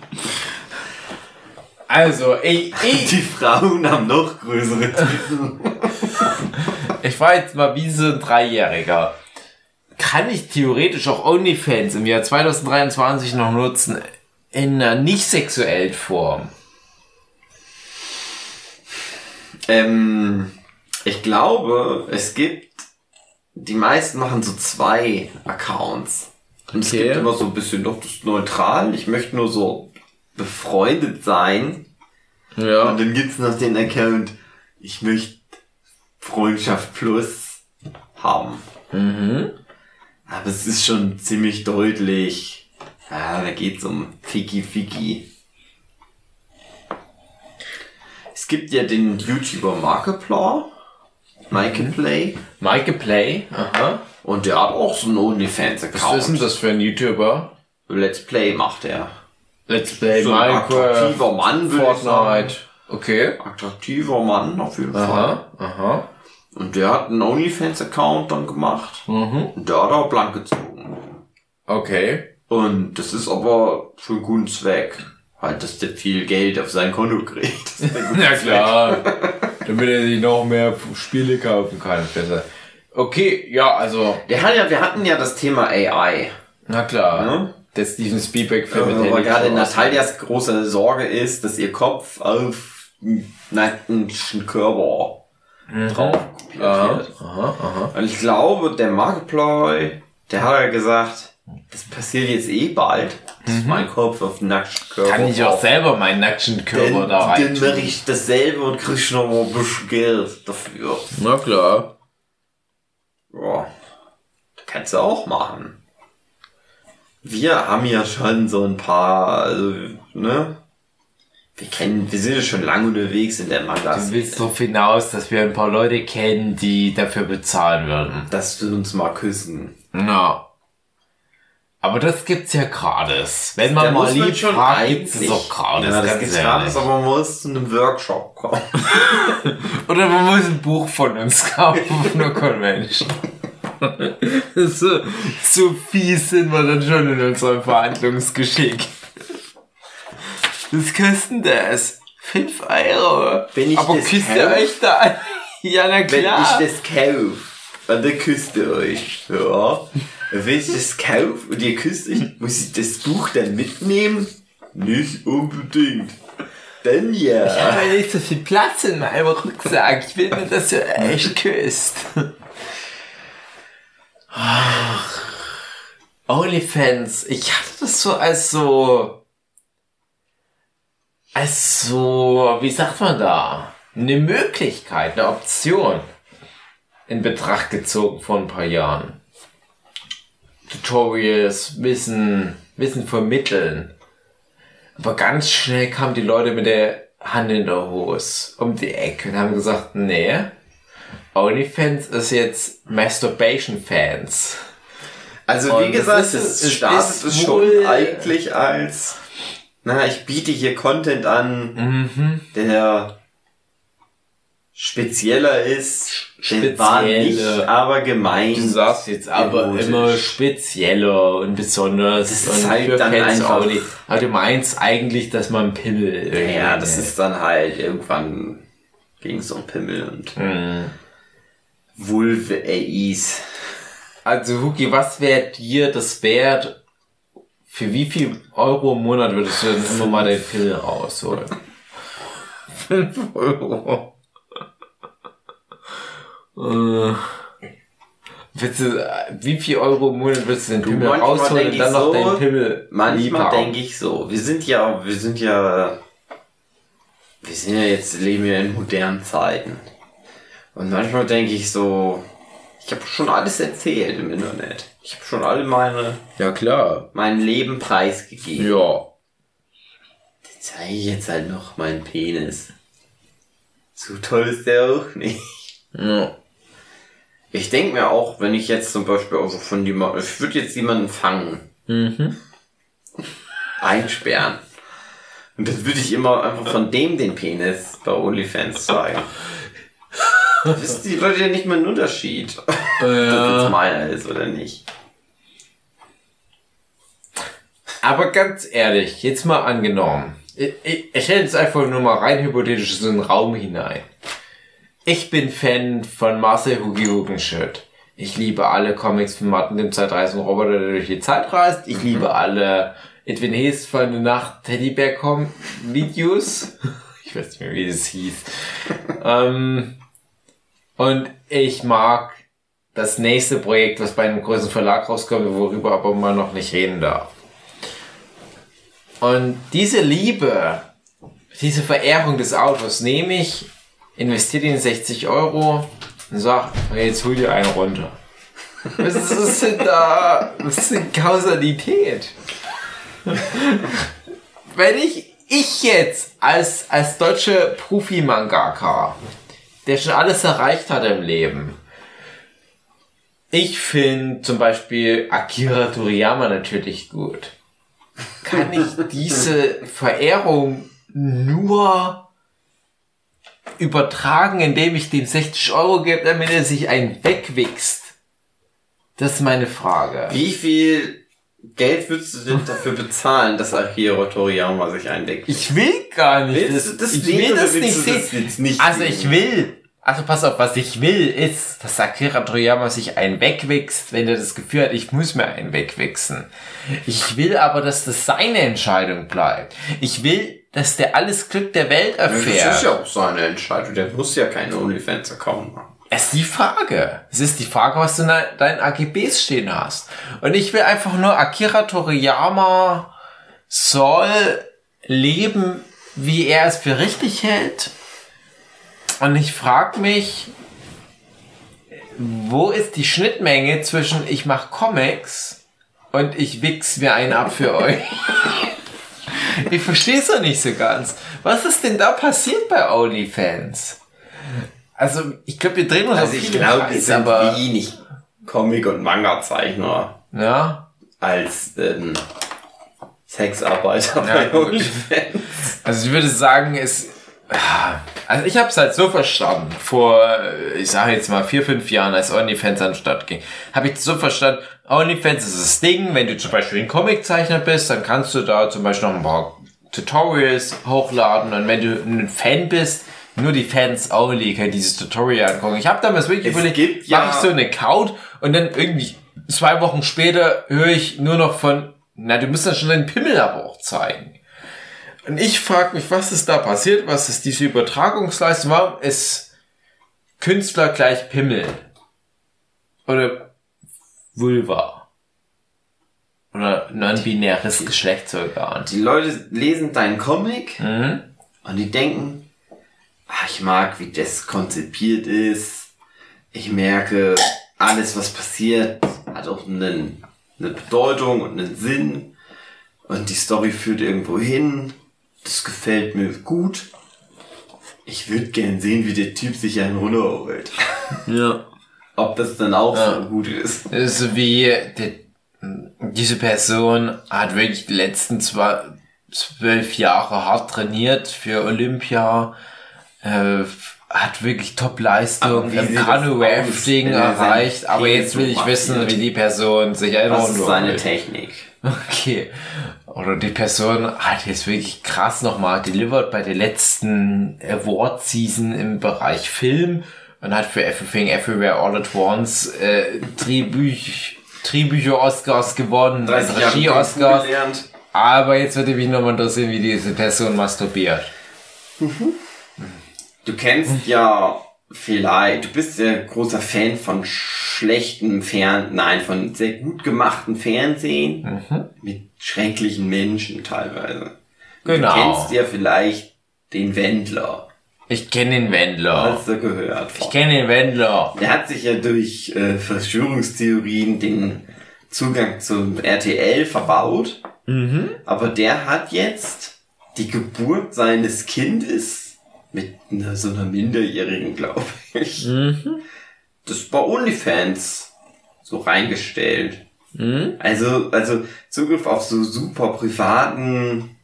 Also, ey, ey, Die Frauen haben noch größere Titten. ich war jetzt mal wie so ein Dreijähriger. Kann ich theoretisch auch OnlyFans im Jahr 2023 noch nutzen in einer nicht sexuellen Form? Ähm, ich glaube, es gibt, die meisten machen so zwei Accounts. Und es Okay. gibt immer so ein bisschen doch das neutral. Ich möchte nur so befreundet sein. Ja. Und dann gibt's noch den Account, ich möchte Freundschaft Plus haben. Mhm. Aber es ist schon ziemlich deutlich. Ja, da geht's um Fiki Fiki. Es gibt ja den YouTuber Markiplier, Markiplay, Maike Play. Aha. und der hat auch so einen Was OnlyFans-Account. ist denn das für ein YouTuber? Let's Play macht er. Let's Play So Minecraft, attraktiver Mann, würde ich sagen. Fortnite. Okay. Attraktiver Mann auf jeden Fall. Aha, aha. Und der hat einen OnlyFans-Account dann gemacht. Mhm. Und der hat auch blank gezogen. Okay. Und das ist aber für einen guten Zweck. Halt, dass der viel Geld auf sein Konto kriegt. Ja klar. Damit er sich noch mehr Spiele kaufen kann. Besser. Okay, ja, also. Der hat ja, wir hatten ja das Thema AI. Na klar. Ja. Der Steven Spielberg-Film Aber Handy gerade Show Natalias große Sorge ist, dass ihr Kopf auf einen nackten Körper drauf kopiert Aha, wird. aha, aha. Und ich glaube, der Markiplier, der hat ja gesagt, das passiert jetzt eh bald. meinen Kopf auf den nackten Körper. Kann ich auch drauf. selber meinen nackten Körper Dann, da rein. dann mache ich dasselbe und krieg noch mal ein bisschen Geld dafür. Na klar. Ja, kannst du auch machen. Wir haben ja schon so ein paar, also, ne? Wir kennen, wir sind ja schon lange unterwegs in der Du Magazin. willst darauf hinaus, dass wir ein paar Leute kennen, die dafür bezahlen würden. Dass wir uns mal küssen. Ja. Aber das gibt's ja gratis. Wenn Da man mal muss man lieb schon fragt, gibt's es auch gratis. Ja, das gibt's gratis, aber man muss zu einem Workshop kommen. Oder man muss ein Buch von uns kaufen von der Convention. so, so fies sind wir dann schon in unserem Verhandlungsgeschick. Was kostet das? 5 Euro. Wenn ich Aber das küsst ihr euch da an? Ja, na Wenn klar. ich das kaufe, und dann küsst ihr euch, ja. Wenn ich das kaufe und ihr küsst euch, muss ich das Buch dann mitnehmen? Nicht unbedingt. Dann ja. Ich habe ja nicht so viel Platz in meinem Rucksack. Ich will nur, dass ihr echt küsst. Ach. OnlyFans. Ich hatte das so als so. Als so. Wie sagt man da? Eine Möglichkeit, eine Option. In Betracht gezogen vor ein paar Jahren. Tutorials, Wissen, Wissen vermitteln. Aber ganz schnell kamen die Leute mit der Hand in der Hose um die Ecke und haben gesagt, nee, OnlyFans ist jetzt Masturbation-Fans. Also Und wie gesagt, es es startet ist es wohl- schon eigentlich als, na, ich biete hier Content an, Mhm. der spezieller ist. Der war nicht, Spezielle. aber gemeint. Du sagst jetzt aber erotisch. immer spezieller und besonders Das ist und halt dann Fans einfach- auch nicht. Aber du meinst eigentlich, dass man Pimmel irgendwie- Ja, das ist dann halt irgendwann ging es um Pimmel und Mhm. Vulve-AIs. Also Huki, was wäre dir das wert? Für wie viel Euro im Monat würdest du denn immer mal den Pimmel rausholen? 5 Euro. Äh, willst du, wie viel Euro im Monat würdest du den Pimmel rausholen und dann noch so, deinen Pimmel Manchmal denke ich so, wir sind ja, wir sind ja, wir sind ja jetzt, leben ja in modernen Zeiten. Und manchmal denke ich so, ich habe schon alles erzählt im Internet. Ich habe schon alle meine, Ja klar. mein Leben preisgegeben. Ja. zeige ich jetzt halt noch meinen Penis. So toll ist der auch nicht. ja. Ich denke mir auch, wenn ich jetzt zum Beispiel also von jemandem, ich würde jetzt jemanden fangen, Mhm. einsperren. Und dann würde ich immer einfach von dem den Penis bei OnlyFans zeigen. Wissen die Leute ja nicht mal einen Unterschied, ob das jetzt meiner ist oder nicht. Aber ganz ehrlich, jetzt mal angenommen. Ich, ich, ich stelle jetzt einfach nur mal rein hypothetisch so einen Raum hinein. Ich bin Fan von Marcel Hugi Hugenschütt. Ich liebe alle Comics von Martin dem Zeitreisen Roboter, der durch die Zeit reist. Ich liebe alle Edwin Hees von der Nacht Teddybär Videos. Ich weiß nicht mehr, wie das hieß. ähm, und ich mag das nächste Projekt, was bei einem großen Verlag rauskommt, worüber aber man noch nicht reden darf. Und diese Liebe, diese Verehrung des Autos nehme ich, investiere in 60 Euro und sag, jetzt hol dir einen runter. Was ist denn da? Was ist denn Kausalität? Wenn ich, ich jetzt als, als deutsche Profi-Mangaka, der schon alles erreicht hat im Leben, ich finde zum Beispiel Akira Toriyama natürlich gut. Kann ich diese Verehrung nur übertragen, indem ich dem 60 Euro gebe, damit er sich einen wegwichst? Das ist meine Frage. Wie viel Geld würdest du denn dafür bezahlen, dass Akira Toriyama sich eindeckt? Ich will gar nicht. Willst du das ich will das nicht sehen. das nicht also sehen? ich will. Also pass auf, was ich will, ist, dass Akira Toriyama sich einen wegwichst, wenn er das Gefühl hat, ich muss mir einen wegwichsen. Ich will aber, dass das seine Entscheidung bleibt. Ich will, dass der alles Glück der Welt Das erfährt. ist ja auch seine Entscheidung. Der muss ja keine OnlyFans-Account machen. Es ist die Frage. Es ist die Frage, was du in deinen AGBs stehen hast. Und ich will einfach nur Akira Toriyama soll leben, wie er es für richtig hält. Und ich frage mich, wo ist die Schnittmenge zwischen ich mache Comics und ich wichs mir einen ab für euch? ich verstehe es doch nicht so ganz. Was ist denn da passiert bei OnlyFans? Also, ich glaube, wir drehen uns Also auf ich glaube, Kreise, sind aber wenig Comic- und Manga-Zeichner ja. als ähm, Sexarbeiter Ja, bei. OnlyFans. Also ich würde sagen, es. Also ich habe es halt so verstanden, vor, äh, ich sage jetzt mal vier, fünf Jahren, als OnlyFans an den Start ging, habe ich so verstanden, OnlyFans ist das Ding, wenn du zum Beispiel ein Comiczeichner bist, dann kannst du da zum Beispiel noch ein paar Tutorials hochladen und wenn du ein Fan bist, nur die Fans only können dieses Tutorial angucken. Ich habe damals wirklich Es überlegt, gibt mache ja- ich so einen Account und dann irgendwie zwei Wochen später höre ich nur noch von, na, du musst dann schon deinen Pimmel aber auch zeigen. Und ich frage mich, was ist da passiert? Was ist diese Übertragungsleistung? Warum ist Künstler gleich Pimmel? Oder Vulva? Oder non-binäres Geschlechtsorgan? Die Leute lesen deinen Comic Mhm. und die denken, ah, ich mag, wie das konzipiert ist. Ich merke, alles, was passiert, hat auch einen, eine Bedeutung und einen Sinn. Und die Story führt irgendwo hin. Das gefällt mir gut. Ich würde gern sehen, wie der Typ sich einen runterholt. Ja. Ob das dann auch Ja. so gut ist. Das ist so wie die, diese Person hat wirklich die letzten zwei, zwölf Jahre hart trainiert für Olympia, äh, hat wirklich Top-Leistung im das Kanu-Rafting er erreicht, aber jetzt will ich wissen, wie die Person sich einen Was ist seine. Technik? Okay. Oder die Person hat jetzt wirklich krass nochmal delivered bei der letzten Award-Season im Bereich Film und hat für Everything Everywhere All at Once äh, Drehbüch, Drehbücher-Oscars gewonnen, 30 Jahre Kung Fu Regie-Oscars. gelernt. Aber jetzt würde mich nochmal interessieren, wie diese Person masturbiert. Du kennst ja vielleicht, du bist ja großer Fan von schlechtem Fern, nein, von sehr gut gemachten Fernsehen mit schrecklichen Menschen teilweise. Genau. Du kennst ja vielleicht den Wendler. Ich kenne den Wendler. Hast du gehört? Ich kenne den Wendler. Der hat sich ja durch äh, Verschwörungstheorien den Zugang zum RTL verbaut. Aber der hat jetzt die Geburt seines Kindes mit einer, so einer Minderjährigen, glaube ich, das bei OnlyFans so reingestellt. Also, also Zugriff auf so super privaten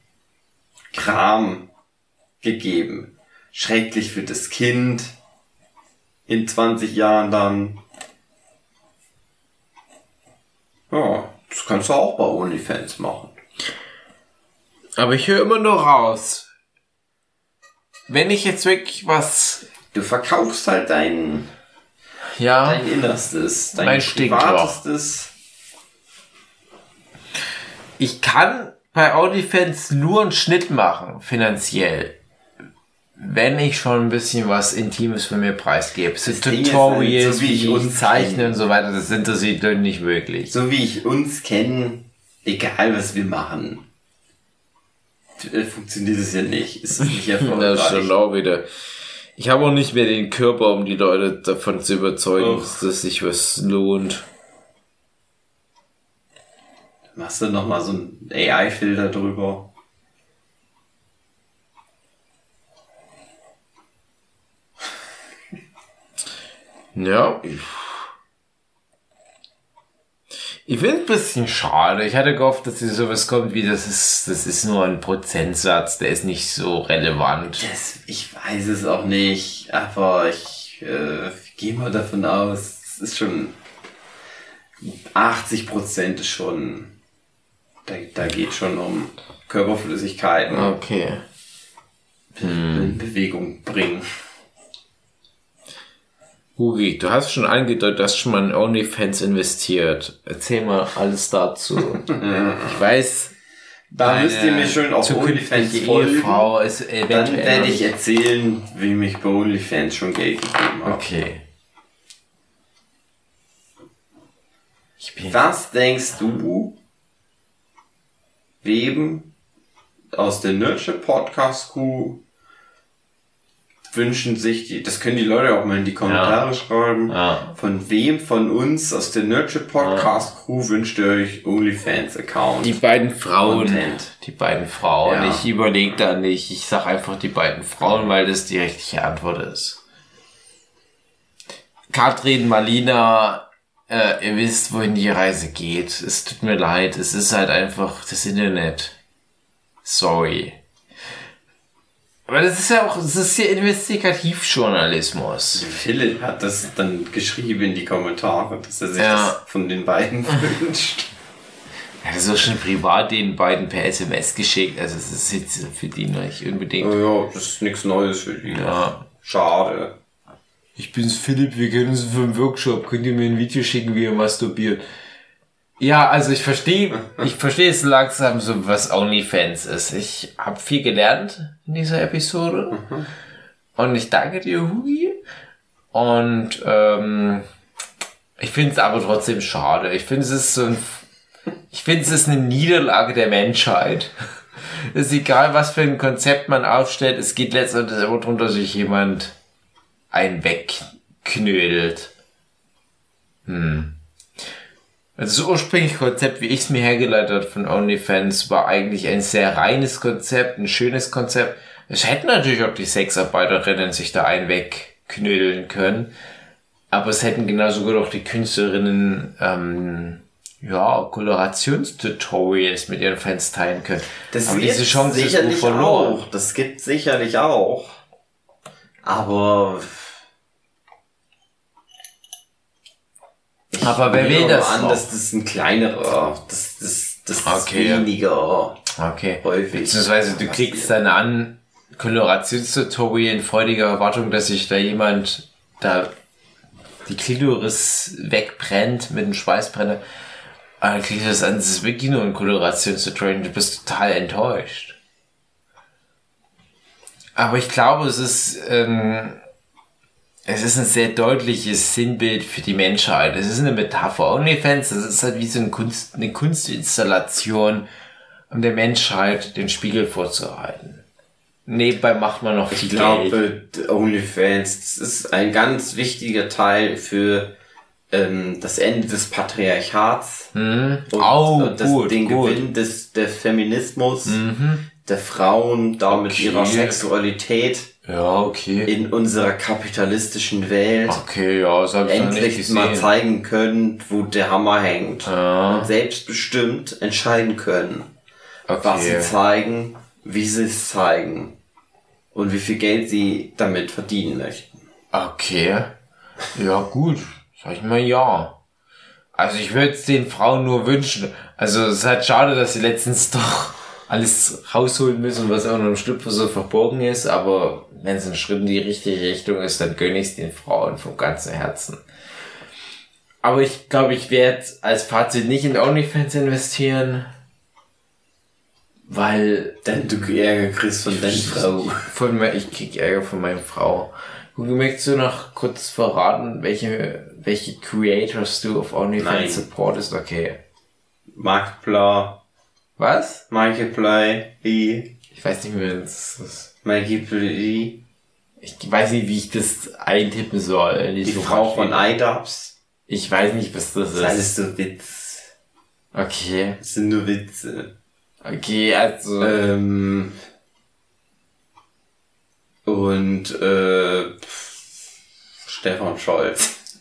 Kram gegeben. Schrecklich für das Kind. In 20 Jahren dann. Ja, das kannst du auch bei OnlyFans machen. Aber ich höre immer nur raus. Wenn ich jetzt wirklich was, Du verkaufst halt dein, ja, dein Innerstes, dein Mein Stinkloch. Privatestes. ich kann bei OnlyFans nur einen Schnitt machen, finanziell. Wenn ich schon ein bisschen was Intimes von mir preisgebe. So Ding ist Tutorials, halt, so wie ich uns zeichne und so weiter, das interessiert Leute nicht wirklich. So wie ich uns kenne, egal was wir machen, funktioniert es ja nicht. Ist es nicht Das ist schon erfolgreich. auch wieder. Ich habe auch nicht mehr den Körper, um die Leute davon zu überzeugen, Och. dass das sich was lohnt. Machst du nochmal so einen AI-Filter drüber? Ja. Ich, ich finde es ein bisschen schade. Ich hatte gehofft, dass hier sowas kommt wie, das ist, das ist nur ein Prozentsatz, der ist nicht so relevant. Das, ich weiß es auch nicht, aber ich äh, gehe mal davon aus, es ist schon 80 Prozent ist schon, da, da geht schon um Körperflüssigkeiten Okay. in Bewegung bringen. Hugi, du hast schon angedeutet, du hast schon mal in OnlyFans investiert. Erzähl mal alles dazu. ich weiß, Da müsst ihr mir schön auf OnlyFans folgen. Ehefrau ist Dann werde ich erzählen, wem ich bei OnlyFans schon Geld gegeben habe. Okay. Was denkst du, wem aus der Nerdship Podcast Crew wünschen sich die, das können die Leute auch mal in die Kommentare schreiben. Ja. Von wem von uns aus der Nerdship Podcast Crew wünscht ihr euch OnlyFans Account? Die beiden Frauen. Content. Die beiden Frauen. Ja. Ich überlege da nicht. Ich sag einfach die beiden Frauen, weil das die richtige Antwort ist. Katrin, Malina, äh, ihr wisst, wohin die Reise geht. Es tut mir leid. Es ist halt einfach das Internet. Sorry. Aber das ist ja auch, das ist ja Investigativjournalismus. Philipp hat das dann geschrieben in die Kommentare, dass er sich Ja. das von den beiden wünscht. Er hat es auch schon privat den beiden per SMS geschickt. Also es ist jetzt für die nicht unbedingt. ja, das ist nichts Neues für die. Ja. Schade. Ich bin's Philipp, wir kennen uns vom Workshop. Könnt ihr mir ein Video schicken, wie ihr masturbiert? Ja, also ich verstehe, ich verstehe es langsam so, was OnlyFans ist. Ich habe viel gelernt in dieser Episode. Und ich danke dir, Hugi. Und ähm, ich finde es aber trotzdem schade. Ich finde es ist so ein, ich finde es ist eine Niederlage der Menschheit. Es ist egal, was für ein Konzept man aufstellt. Es geht letztendlich immer darum, dass sich jemand einen wegknödelt. Hm. Also das ursprüngliche Konzept, wie ich es mir hergeleitet habe von OnlyFans, war eigentlich ein sehr reines Konzept, ein schönes Konzept. Es hätten natürlich auch die Sexarbeiterinnen sich da einen wegknödeln können. Aber es hätten genauso gut auch die Künstlerinnen ähm, ja, Kolorationstutorials mit ihren Fans teilen können. Das Aber diese Chance ist sicherlich wohl verloren. auch. Das gibt sicherlich auch. Aber Aber wer will das an, noch? dass das ein kleinerer, das, das, das ist Okay, ja. weniger Okay. häufig. Beziehungsweise du kriegst dann an Kolorationstutorial in freudiger Erwartung, dass sich da jemand da die Klitoris wegbrennt mit einem Schweißbrenner. Aber dann kriegst du das an, das ist wirklich nur ein Kolorationstutorial und du bist total enttäuscht. Aber ich glaube, es ist, ähm, es ist ein sehr deutliches Sinnbild für die Menschheit. Es ist eine Metapher. OnlyFans, das ist halt wie so eine, Kunst, eine Kunstinstallation, um der Menschheit den Spiegel vorzuhalten. Nebenbei macht man noch viel Ich Geld. glaube, OnlyFans, das ist ein ganz wichtiger Teil für ähm, das Ende des Patriarchats Hm? und, oh, und das, gut, den gut. Gewinn des der Feminismus, Mhm. der Frauen, damit Okay. ihrer Sexualität Ja, okay. in unserer kapitalistischen Welt Okay, ja, das habe ich noch nicht endlich mal zeigen können, wo der Hammer hängt. Ja, Und selbstbestimmt entscheiden können, was sie okay. zeigen, wie sie es zeigen und wie viel Geld sie damit verdienen möchten. Okay. Ja, gut. Sag ich mal ja. Also ich würde es den Frauen nur wünschen. Also es ist halt schade, dass sie letztens doch alles rausholen müssen, was auch noch im Schlüpfer so verborgen ist, aber wenn es ein Schritt in die richtige Richtung ist, dann gönne ich es den Frauen vom ganzen Herzen. Aber ich glaube, ich werde als Fazit nicht in OnlyFans investieren, weil Denn du Ärger kriegst von deiner Frau. von mir, ich krieg Ärger von meiner Frau. Gugi, möchtest du noch kurz verraten, welche, welche Creators du auf OnlyFans Nein. supportest? Okay. Markiplier, Was? Wie, Ich weiß nicht mehr, das ist, Markiplier, ich weiß nicht, wie ich das eintippen soll. die Frau von iDubbbz. Ich weiß nicht, was das Das ist alles ist. so Witz. Okay. Das sind nur Witze. Okay, also. Ähm, und äh, pff, Stefan Scholz.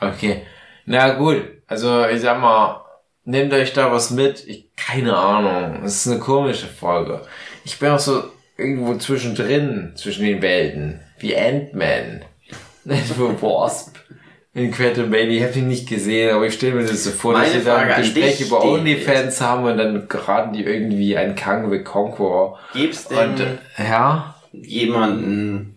Okay. Na gut. Also, ich sag mal, nehmt euch da was mit. Ich, keine Ahnung. Es ist eine komische Folge. Ich bin auch so irgendwo zwischendrin, zwischen den Welten. Wie Ant-Man. Wo Wasp. In Quantumania. Ich habe ihn nicht gesehen, aber ich stelle mir das so vor, dass Meine sie da ein Gespräch über OnlyFans haben und dann geraten die irgendwie an Kang the Conqueror. Gibt's denn Und, ja? jemanden,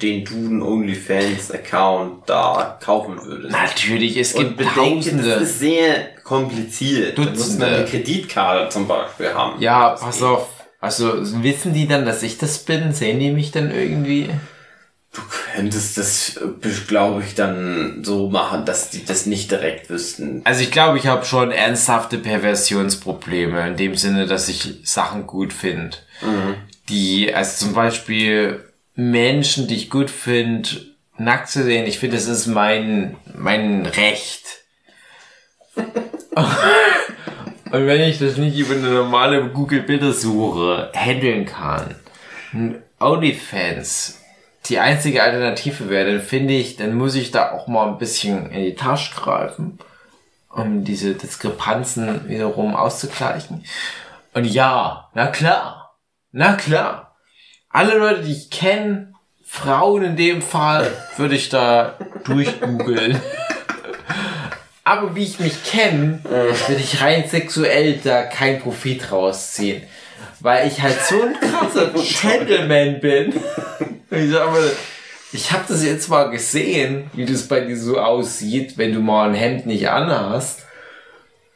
den du einen OnlyFans-Account da kaufen würdest? Natürlich, es gibt bedenke, Tausende. das ist sehr kompliziert. Da muss Dutzende. man eine Kreditkarte zum Beispiel haben. Ja, pass geht. auf. Also wissen die dann, dass ich das bin? Sehen die mich dann irgendwie? Du könntest das, glaube ich, dann so machen, dass die das nicht direkt wüssten. Also ich glaube, ich habe schon ernsthafte Perversionsprobleme, in dem Sinne, dass ich Sachen gut finde. Mhm. Die, also zum Beispiel Menschen, die ich gut finde, nackt zu sehen, ich finde, das ist mein, mein Recht. Und wenn ich das nicht über eine normale Google-Bildersuche handeln kann, OnlyFans die einzige Alternative wäre, dann finde ich, dann muss ich da auch mal ein bisschen in die Tasche greifen, um diese Diskrepanzen wiederum auszugleichen. Und ja, na klar, na klar. Alle Leute, die ich kenne, Frauen in dem Fall, würde ich da durchgoogeln. Aber wie ich mich kenne, würde ich rein sexuell da kein Profit rausziehen. Weil ich halt so ein krasser Gentleman bin. Ich sag mal, ich habe das jetzt mal gesehen, wie das bei dir so aussieht, wenn du mal ein Hemd nicht anhast.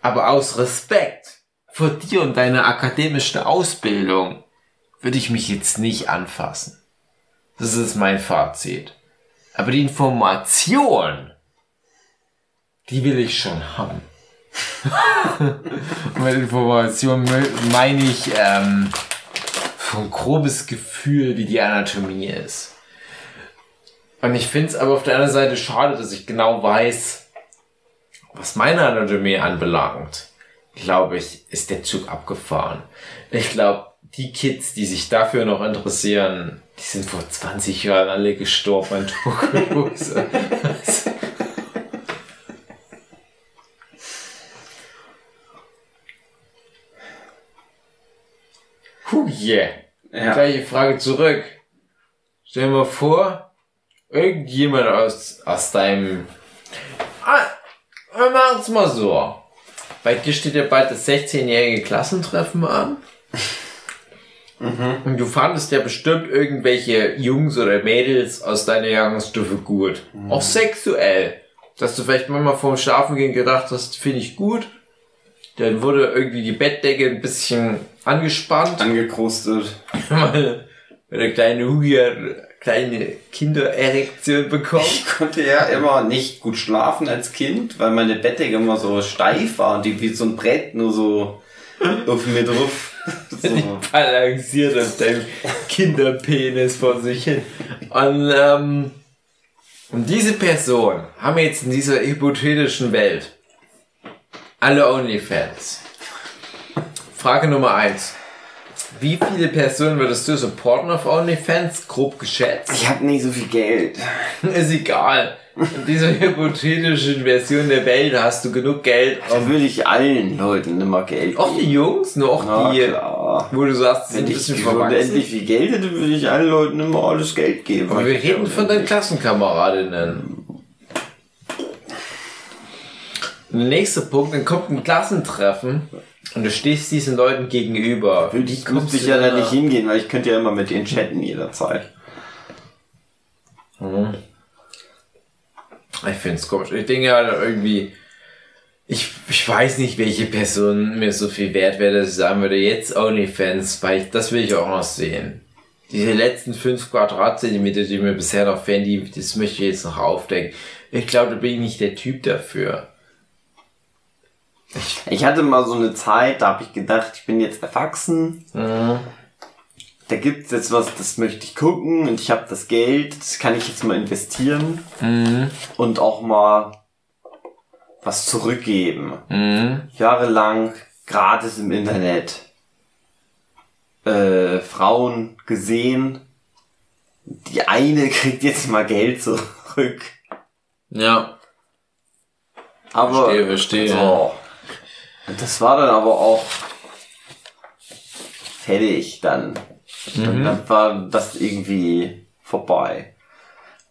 Aber aus Respekt vor dir und deiner akademischen Ausbildung würde ich mich jetzt nicht anfassen. Das ist mein Fazit. Aber die Information, die will ich schon haben. Mit Information meine ich ähm, so ein grobes Gefühl, wie die Anatomie ist. Und ich finde es aber auf der anderen Seite schade, dass ich genau weiß, was meine Anatomie anbelangt, glaube ich, ist der Zug abgefahren. Ich glaube, die Kids, die sich dafür noch interessieren, die sind vor 20 Jahren alle gestorben an Tuberkulose. Puh, yeah. Ja. Gleiche Frage zurück. Stell dir mal vor, irgendjemand aus, aus deinem... Ah, wir machen's mal so. Bei dir steht ja bald das 16-jährige Klassentreffen an. Mhm. Und du fandest ja bestimmt irgendwelche Jungs oder Mädels aus deiner Jahrgangsstufe gut. Mhm. Auch sexuell. Dass du vielleicht manchmal vorm Schlafen gehen gedacht hast, finde ich gut. Dann wurde irgendwie die Bettdecke ein bisschen angespannt. Angekrustet. Weil der kleine Hugi kleine Kindererektion bekommen. Ich konnte ja immer nicht gut schlafen als Kind, weil meine Bettdecke immer so steif war und die wie so ein Brett nur so auf mir drauf. So. balanciert auf deinem Kinderpenis vor sich hin. Und, ähm, und diese Person haben jetzt in dieser hypothetischen Welt alle OnlyFans. Frage Nummer eins. Wie viele Personen würdest du supporten auf OnlyFans? Grob geschätzt. Ich habe nicht so viel Geld. Ist egal. In dieser hypothetischen Version der Welt hast du genug Geld. Da würde ich allen Leuten immer Geld geben. Auch die Jungs, nur auch Na, die, klar. wo du sagst, wenn ich endlich viel Geld hätte, würde ich allen Leuten immer alles Geld geben. Aber wir reden von deinen Klassenkameradinnen. Der nächste Punkt, dann kommt ein Klassentreffen und du stehst diesen Leuten gegenüber. Für die müsste ich ja da nicht hingehen, weil ich könnte ja immer mit denen chatten jederzeit. Mhm. Ich finde es komisch. Ich denke ja irgendwie, ich, ich weiß nicht, welche Person mir so viel wert wäre, dass ich sagen würde, jetzt OnlyFans, weil ich, das will ich auch noch sehen. Diese letzten fünf Quadratzentimeter, die mir bisher noch fehlen, die, das möchte ich jetzt noch aufdecken. Ich glaube, da bin ich nicht der Typ dafür. Ich hatte mal so eine Zeit, da habe ich gedacht, ich bin jetzt erwachsen. Mhm. Da gibt's jetzt was, das möchte ich gucken und ich habe das Geld, das kann ich jetzt mal investieren Mhm. und auch mal was zurückgeben. Mhm. Jahrelang gratis im Internet äh, Frauen gesehen. Die eine kriegt jetzt mal Geld zurück. Ja. Aber Verstehe, verstehe. So. Und das war dann aber auch fertig dann. Und dann war das irgendwie vorbei.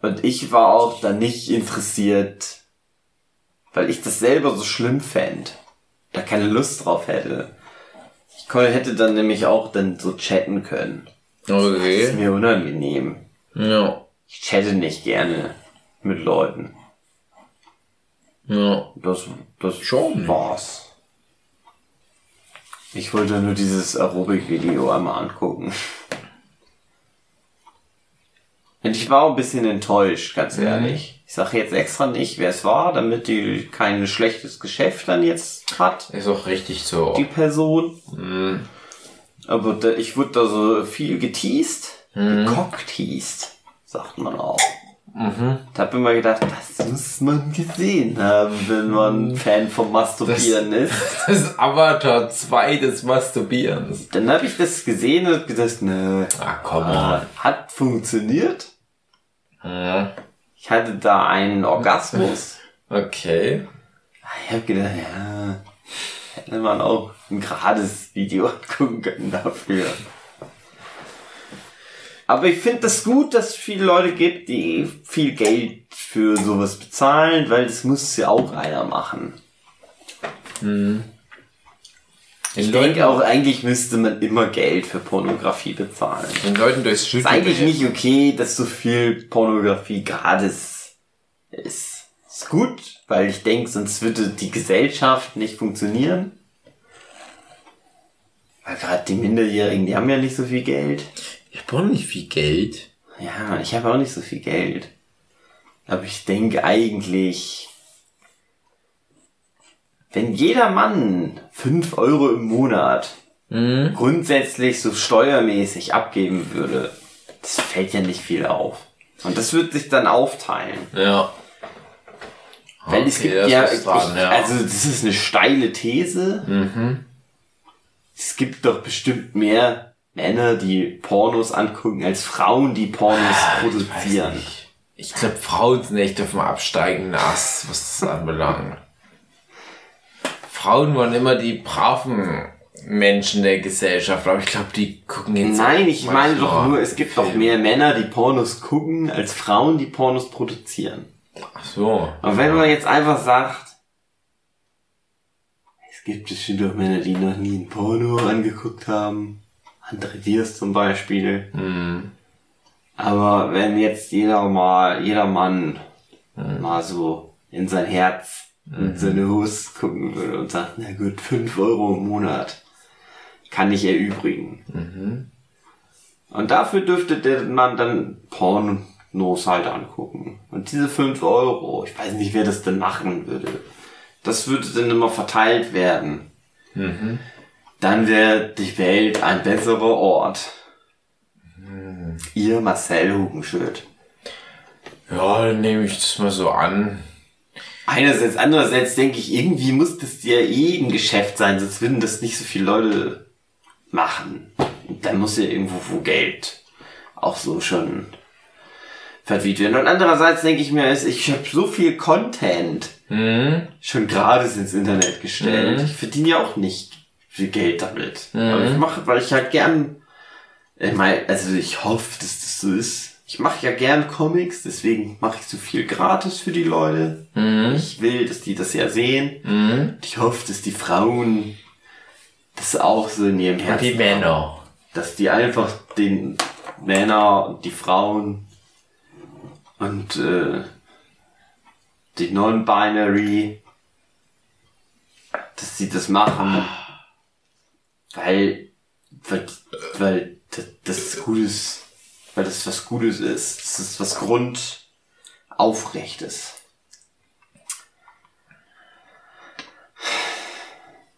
Und ich war auch dann nicht interessiert, weil ich das selber so schlimm fänd. Da keine Lust drauf hätte. Ich hätte dann nämlich auch dann so chatten können. Das ist Okay. mir unangenehm. Ja. Ich chatte nicht gerne mit Leuten. Ja. Das, das Schon. war's. Ich wollte nur dieses Aerobic-Video einmal angucken. Und ich war auch ein bisschen enttäuscht, ganz ehrlich. Ich sage jetzt extra nicht, wer es war, damit die kein schlechtes Geschäft dann jetzt hat, Ist auch richtig so. die Person. Aber da, ich wurde da so viel geteased, gecockteased, sagt man auch. Da hab ich immer gedacht, das muss man gesehen haben, wenn man Fan vom Masturbieren ist. Das ist Avatar 2 des Masturbierens. Dann habe ich das gesehen und gedacht, ne, Ah, komm äh, hat funktioniert. Ich hatte da einen Orgasmus. Okay. Ich habe gedacht, ja, hätte man auch ein gerades Video gucken können dafür. Aber ich finde das gut, dass es viele Leute gibt, die viel Geld für sowas bezahlen, weil das muss ja auch einer machen. Ich denke auch, eigentlich müsste man immer Geld für Pornografie bezahlen. den Leuten durchs ist Studio eigentlich nicht okay, dass so viel Pornografie gratis ist. Ist gut, weil ich denke, sonst würde die Gesellschaft nicht funktionieren. Weil gerade die Minderjährigen, die haben ja nicht so viel Geld. Ich brauche nicht viel Geld. Ja, ich habe auch nicht so viel Geld. Aber ich denke eigentlich, wenn jeder Mann 5 Euro im Monat grundsätzlich so steuermäßig abgeben würde, das fällt ja nicht viel auf. Und das wird sich dann aufteilen. Ja. Weil es Okay, gibt das ja, dran, ja. also das ist eine steile These. Es gibt doch bestimmt mehr Männer, die Pornos angucken, als Frauen, die Pornos Ah, Ich produzieren. nicht. Ich glaube, Frauen sind echt auf dem absteigenden Ast, was das anbelangt. Frauen waren immer die braven Menschen der Gesellschaft, aber ich glaube, die gucken jetzt. Nein, ich meine doch nur, es gibt doch mehr Männer, die Pornos gucken, als Frauen, die Pornos produzieren. Ach so. Aber wenn man jetzt einfach sagt, es gibt bestimmt auch Männer, die noch nie ein Porno angeguckt haben. Andere Diers zum Beispiel. Aber wenn jetzt jeder mal, jeder Mann mal so in sein Herz und seine Hose gucken würde und sagt, na gut, 5 Euro im Monat kann ich erübrigen. Und dafür dürfte der Mann dann Pornos halt angucken. Und diese 5 Euro, ich weiß nicht, wer das denn machen würde. Das würde dann immer verteilt werden. Dann wäre die Welt ein besserer Ort. Ihr Marcel Hugenschild. Ja, dann nehme ich das mal so an. Einerseits, andererseits denke ich, irgendwie muss das ja eh ein Geschäft sein, sonst würden das nicht so viele Leute machen. Und dann muss ja irgendwo wo Geld auch so schon verdient werden. Und andererseits denke ich mir, ich habe so viel Content schon gratis ins Internet gestellt. Ich verdiene ja auch nicht viel Geld damit. Aber ich mache, weil ich halt gern, ich meine, also ich hoffe, dass das so ist. Ich mache ja gern Comics, deswegen mache ich so viel gratis für die Leute. Ich will, dass die das ja sehen. Und ich hoffe, dass die Frauen das auch so in ihrem Und Herzen die Männer. dass die einfach den Männer und die Frauen und äh, die Non-Binary, dass sie das machen, weil, weil, weil das, Gutes, weil das was Gutes ist, das ist was Grundaufrechtes.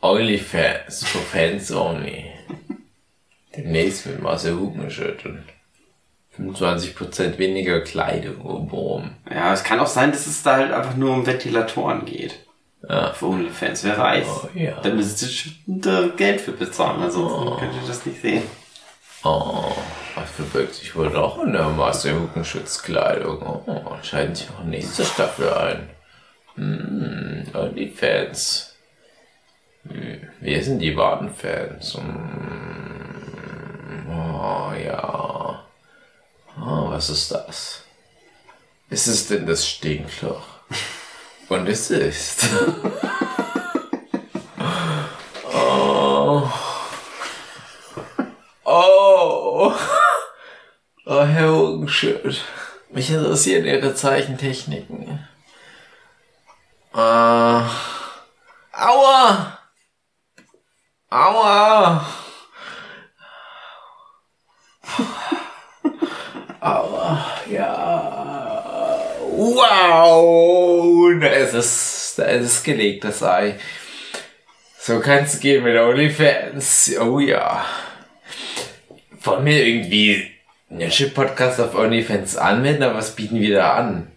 OnlyFans, for Fans only. Demnächst mit Marcel Hugenschild und 25% weniger Kleidung obenrum. Ja, es kann auch sein, dass es da halt einfach nur um Ventilatoren geht. Ja. Für OnlyFans, wer weiß. Oh, ja. Da müsst ihr Geld für bezahlen, ansonsten könnt ihr das nicht sehen. Oh, was verbirgt sich wohl doch in der Marcel Hugenschutzkleidung? Oh, scheint sich auch nächste Staffel ein. Hm, OnlyFans. Hm, Wer sind die wahren Fans? Hm, oh, ja. Oh, was ist das? Ist es denn das Stinkloch? Und es ist. oh. Oh. Oh, Herr Hugenschild. Mich interessieren Ihre Zeichentechniken. Äh. Aua! Aua! Aua, ja. Ist es, da ist es gelegt, das Ei. So kann's gehen mit OnlyFans. Oh ja. Wollen wir irgendwie einen Chip-Podcast auf OnlyFans anmelden, aber was bieten wir da an?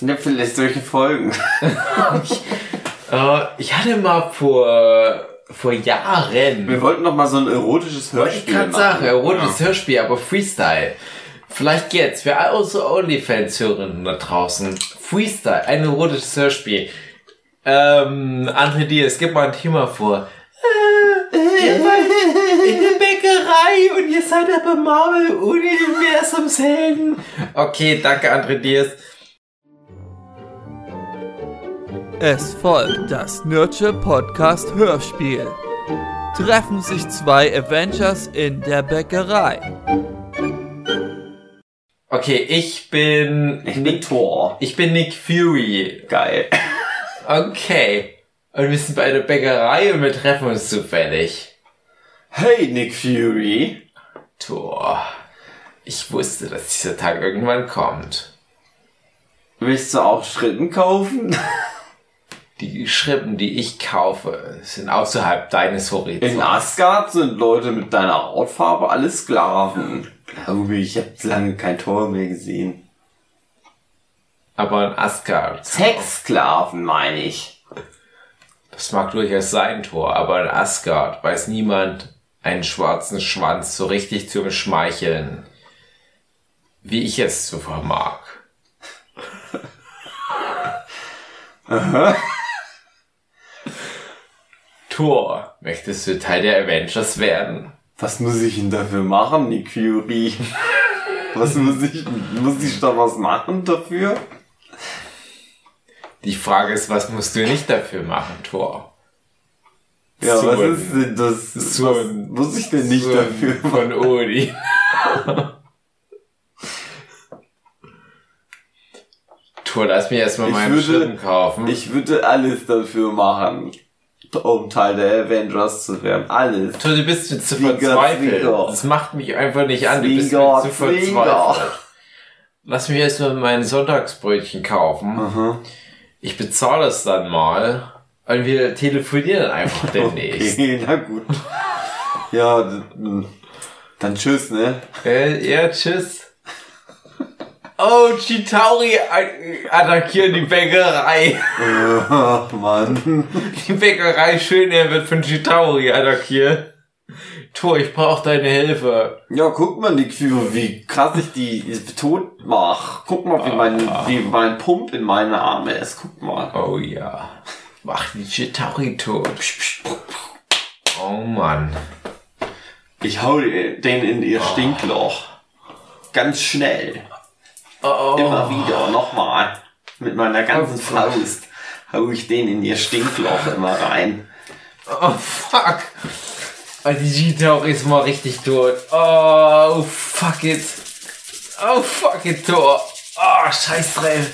Ja, vielleicht solche Folgen. Äh, ich hatte mal vor, vor Jahren. Wir wollten noch mal so ein erotisches Ich Hörspiel kann machen. sagen, erotisches Hörspiel, aber Freestyle. Vielleicht geht's für all unsere OnlyFans-Hörerinnen da draußen. Freestyle, ein erotisches Hörspiel. Ähm, André Diaz, gib mal ein Thema vor. Äh, ihr seid in der Bäckerei und ihr seid aber Marvel Universumshelden. Okay, danke André Diaz. Es folgt das Nurture Podcast Hörspiel. Treffen sich zwei Avengers in der Bäckerei. Okay, ich bin Ich bin Thor. ich bin Nick Fury. Geil. Okay. Und wir sind bei der Bäckerei und wir treffen uns zufällig. Hey, Nick Fury. Tor. Ich wusste, dass dieser Tag irgendwann kommt. Willst du auch Schritten kaufen? Die Schrippen, die ich kaufe, sind außerhalb deines Horizonts. In Asgard sind Leute mit deiner Hautfarbe alle Sklaven. Glaube ich, habe lange kein Tor mehr gesehen. Aber in Asgard. Sexsklaven meine ich. Das mag durchaus sein, Tor, aber in Asgard weiß niemand einen schwarzen Schwanz so richtig zu beschmeicheln, wie ich es zu vermag. Tor, möchtest du Teil der Avengers werden? Was muss ich denn dafür machen, Nick Fury? Was muss ich, muss ich da was machen dafür? Die Frage ist, was musst du nicht dafür machen, Tor? Ja, So was ist denn das? so was muss ich denn nicht So, dafür machen? Von Odi. Tor, lass mich erstmal meinen würde- kaufen. Ich würde alles dafür machen, um Teil der Avengers zu werden. Alles. Tor, du bist mir zu verzweifelt. Das macht mich einfach nicht an. Du bist Zwinker, mir zu verzweifelt. Lass mich erstmal mein Sonntagsbrötchen kaufen. Aha. Ich bezahle es dann mal. Und wir telefonieren einfach demnächst. Okay, na gut. Ja, dann tschüss, ne? Äh, ja, tschüss. Oh, Chitauri a- attackieren die Bäckerei. Ach, Mann. Die Bäckerei Schöner wird von Chitauri attackiert. Tor, ich brauche deine Hilfe. Ja, guck mal, Nick Fury, wie krass ich die tot mach. Guck mal, wie mein, wie mein Pump in meine Arme ist. Guck mal. Oh ja. Mach die Chitauri tot. Oh Mann. Ich hau den in ihr Stinkloch. Ganz schnell. Oh. Immer wieder, nochmal. Mit meiner ganzen Oh. Faust hau ich den in ihr Stinkloch immer rein. Oh fuck. Oh, die Chitauri ist mal richtig tot. Oh fuck it. Oh fuck it, Tor. Oh, scheiß drauf.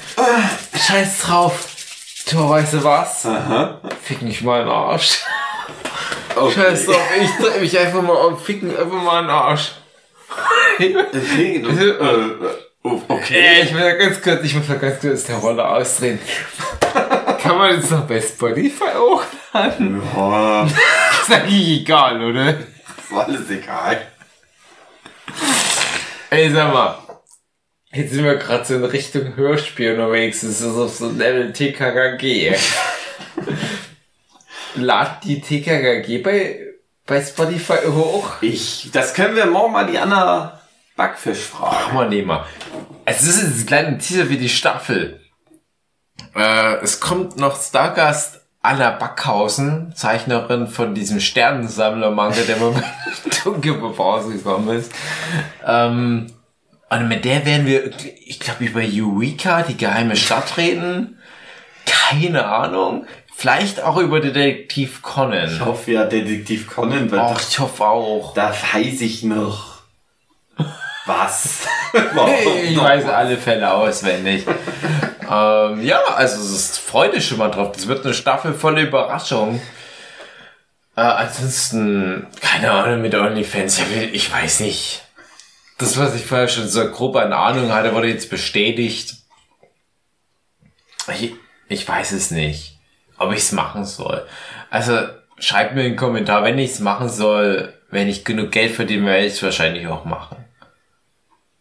Scheiß drauf. Tor, weißt du was? Aha. Fick mich mal in den Arsch. Okay. Scheiß drauf, ich dreh mich einfach mal um, ficken einfach mal in den Arsch. Du, äh, oh, Ey, okay. ich will da ganz kurz, ich muss da ganz kurz der Rolle ausdrehen. Kann man jetzt noch bei Spotify hochladen? Ja, Ist eigentlich egal, oder? ist alles egal. Ey, sag mal. Jetzt sind wir gerade so in Richtung Hörspiel unterwegs. Das ist auf so Level TKKG. Lad die TKKG bei, bei Spotify hoch? Ich, das können wir morgen mal die Anna Backfisch fragen. Machen wir nicht mal. Es ist ein kleiner Teaser für die Staffel. Äh, es kommt noch Stargast Anna Backhausen, Zeichnerin von diesem Sternensammler-Manga, der mal bei Dunkelbuch rausgekommen ist. Ähm, und mit der werden wir, ich glaube, über Eureka, die geheime Stadt reden. Keine Ahnung. Vielleicht auch über Detektiv Ich Conan. hoffe ja, Detektiv Conan wird. Och, ich hoffe auch. Da weiß ich noch. Was? Ich weiß alle Fälle auswendig. ähm, ja, also es ist Freude schon mal drauf. Das wird eine Staffel voller Überraschung. Äh, ansonsten, keine Ahnung mit OnlyFans. Ich weiß nicht. Das, was ich vorher schon so grob an Ahnung hatte, wurde jetzt bestätigt. Ich, Ich weiß es nicht, ob ich es machen soll. Also schreibt mir einen Kommentar, wenn ich es machen soll. Wenn ich genug Geld verdiene, werde ich es wahrscheinlich auch machen.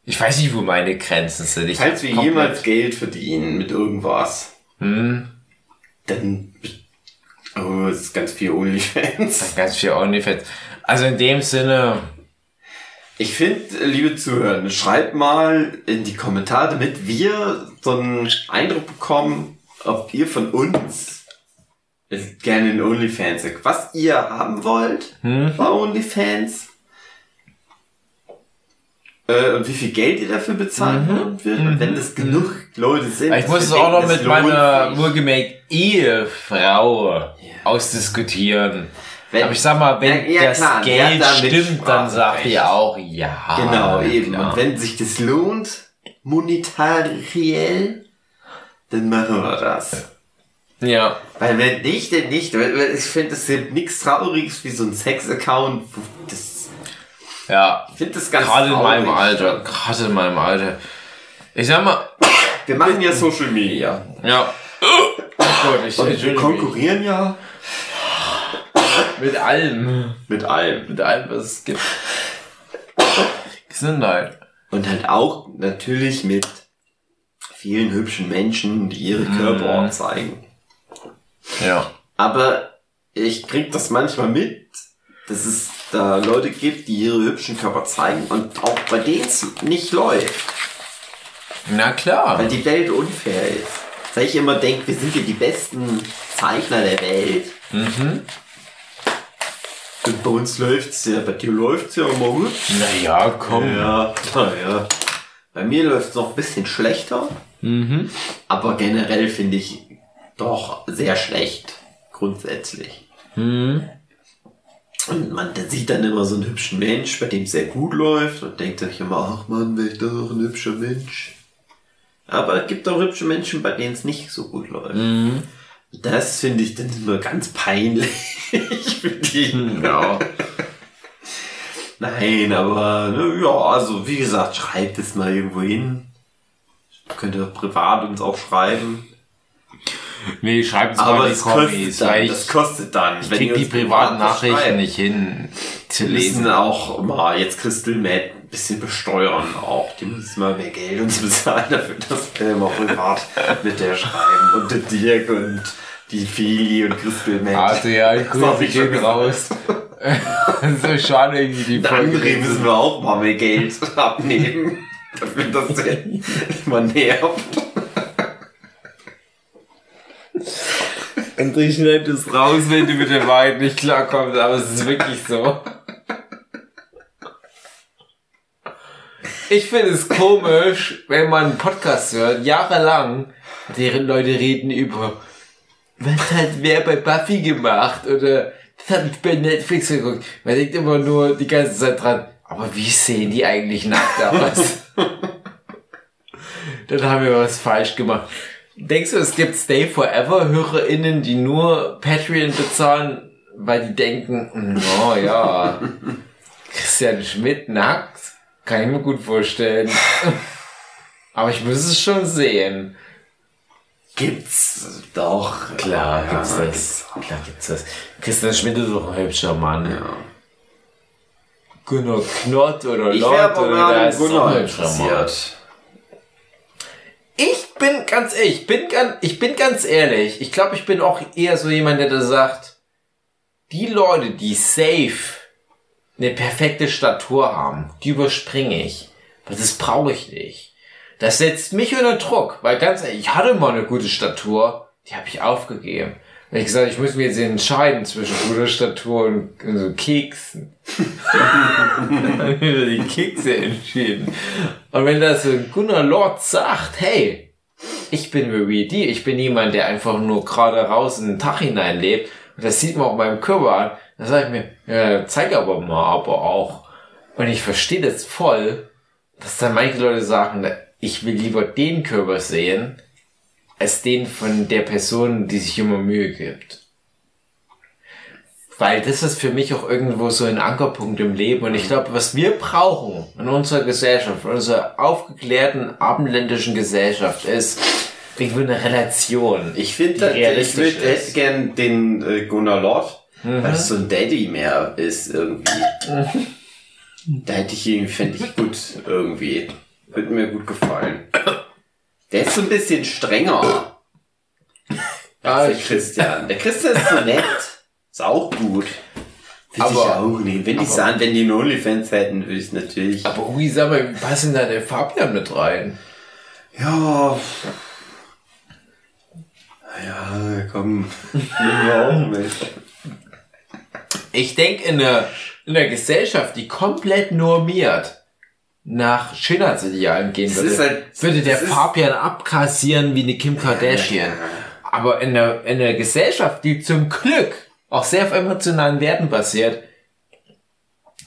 Ich weiß nicht, wo meine Grenzen sind. Ich Falls wir jemals Geld verdienen mit irgendwas, Hm, dann oh, es ist ganz viel OnlyFans. ganz viel OnlyFans. Also in dem Sinne, Ich finde, liebe Zuhörer, schreibt mal in die Kommentare, damit wir so einen Eindruck bekommen, ob ihr von uns gerne in OnlyFans seid. Was ihr haben wollt bei OnlyFans. Äh, und wie viel Geld ihr dafür bezahlen wird. Und wenn es genug Leute sind. ich muss es auch noch mit meiner wohlgemerkt Ehefrau ausdiskutieren. Wenn- Aber ich sag mal, wenn Ja, ja, das klar, Geld stimmt, dann sagt Mitspracherecht. ihr auch ja. Genau, eben. klar. Und wenn sich das lohnt, monetariell, dann machen wir das. Ja. Weil wenn nicht, dann nicht. Ich finde, das ist nichts Trauriges wie so ein Sex-Account. Das, Ja. ich finde das ganz Gerade in meinem Alter. Gerade in meinem Alter. Ich sag mal, Wir machen ja Social Media. ja. Oh Gott, ich Und wir mich. konkurrieren ja Mit allem. mit allem. Mit allem, was es gibt. Gesundheit. Und halt auch natürlich mit vielen hübschen Menschen, die ihre Mhm. Körper zeigen. Ja. Aber ich krieg das manchmal mit, dass es da Leute gibt, die ihre hübschen Körper zeigen und auch bei denen es nicht läuft, Na klar. weil die Welt unfair ist. Weil ich immer denke, wir sind ja die besten Zeichner der Welt. Mhm. Und bei uns läuft's ja, bei dir läuft's ja immer gut. Naja, komm. Ja, naja. Bei mir läuft's noch ein bisschen schlechter, Mhm. aber generell finde ich doch sehr schlecht. Grundsätzlich. Mhm. Und man sieht dann immer so einen hübschen Mensch, bei dem es sehr gut läuft und denkt sich immer, ach man, wäre ich doch auch ein hübscher Mensch. Aber es gibt auch hübsche Menschen, bei denen es nicht so gut läuft. Mhm. Das finde ich dann immer ganz peinlich für die. Ja. Nein, aber ne, ja, also wie gesagt, schreibt es mal irgendwo hin. Könnt ihr privat uns auch schreiben. Nee, schreibt es Aber mal die Kommis, kostet dann. Das kostet dann. ich wenn krieg die uns privat privaten Nachrichten nicht hin zu Wir müssen lesen. auch mal jetzt Crystal Meth ein bisschen besteuern auch. Die müssen mal mehr Geld uns bezahlen dafür, dass wir immer privat mit der schreiben. Und der Dirk und die Fili und Crystal Meth. Also ja, ich Das grüße gehen raus. so schade irgendwie die Folge. André müssen wir auch mal mehr Geld abnehmen. Dafür, dass der immer nervt. André schneidet es raus, wenn du mit der Wahrheit nicht klarkommst, aber es ist wirklich so. Ich finde es komisch, wenn man einen Podcast hört, jahrelang, deren Leute reden über, was hat wer bei Buffy gemacht oder das hat bei Netflix geguckt. Man denkt immer nur die ganze Zeit dran, aber wie sehen die eigentlich nackt aus? Dann haben wir was falsch gemacht. Denkst du, es gibt Stay Forever HörerInnen, die nur Patreon bezahlen, weil die denken, oh ja, Christian Schmidt nackt? Kann ich mir gut vorstellen. Aber ich muss es schon sehen. Gibt's doch. Klar Ja, gibt's das. Klar gibt's das. Christian Schmidt ist doch ein hübscher Mann. Ja. Gunnar Knott oder aber oder der ist auch Gunnar ein hübscher Mann. Ich bin ganz ehrlich, ich bin ganz, ich bin ganz ehrlich. Ich glaube, ich bin auch eher so jemand, der da sagt, die Leute, die safe eine perfekte Statur haben, die überspringe ich. Weil das brauche ich nicht. Das setzt mich unter Druck, weil ganz ehrlich, ich hatte mal eine gute Statur, die habe ich aufgegeben. Ich gesagt, ich muss mir jetzt entscheiden zwischen guter Statur und, so Keksen. Dann für die Kekse entschieden. Und wenn das so ein Gunnar Lord sagt, hey, ich bin wie die, ich bin jemand, der einfach nur gerade raus in den Tag hineinlebt, und das sieht man auch meinem Körper an, dann sage ich mir, ja, zeig aber mal, aber auch. Und ich verstehe das voll, dass dann manche Leute sagen, ich will lieber den Körper sehen, als den von der Person, die sich immer Mühe gibt. Weil das ist für mich auch irgendwo so ein Ankerpunkt im Leben. Und ich glaube, was wir brauchen in unserer Gesellschaft, in unserer aufgeklärten abendländischen Gesellschaft ist, irgendwo eine Relation. Ich finde, ich würde gern den äh, Gunnar Lott, Mhm. weil es so ein Daddy mehr ist irgendwie. da hätte ich irgendwie, fände ich gut irgendwie. Würde mir gut gefallen. Der ist so ein bisschen strenger. Ah, als der ich- Christian. Der Christian ist so nett. Ist auch gut. Finde ich Aber- auch nicht. Wenn die sagen, wenn die einen Onlyfans hätten, würde ich natürlich. Aber Ui, sag mal, wie passen da der Fabian mit rein? Ja. Ja, komm. Nehmen wir auch mit. Ich denke, in einer, in einer Gesellschaft, die komplett normiert nach Schönheitsidealen gehen Das würde, halt- würde der Fabian abkassieren wie eine Kim Kardashian. Aber in einer, in einer Gesellschaft, die zum Glück auch sehr auf emotionalen Werten basiert,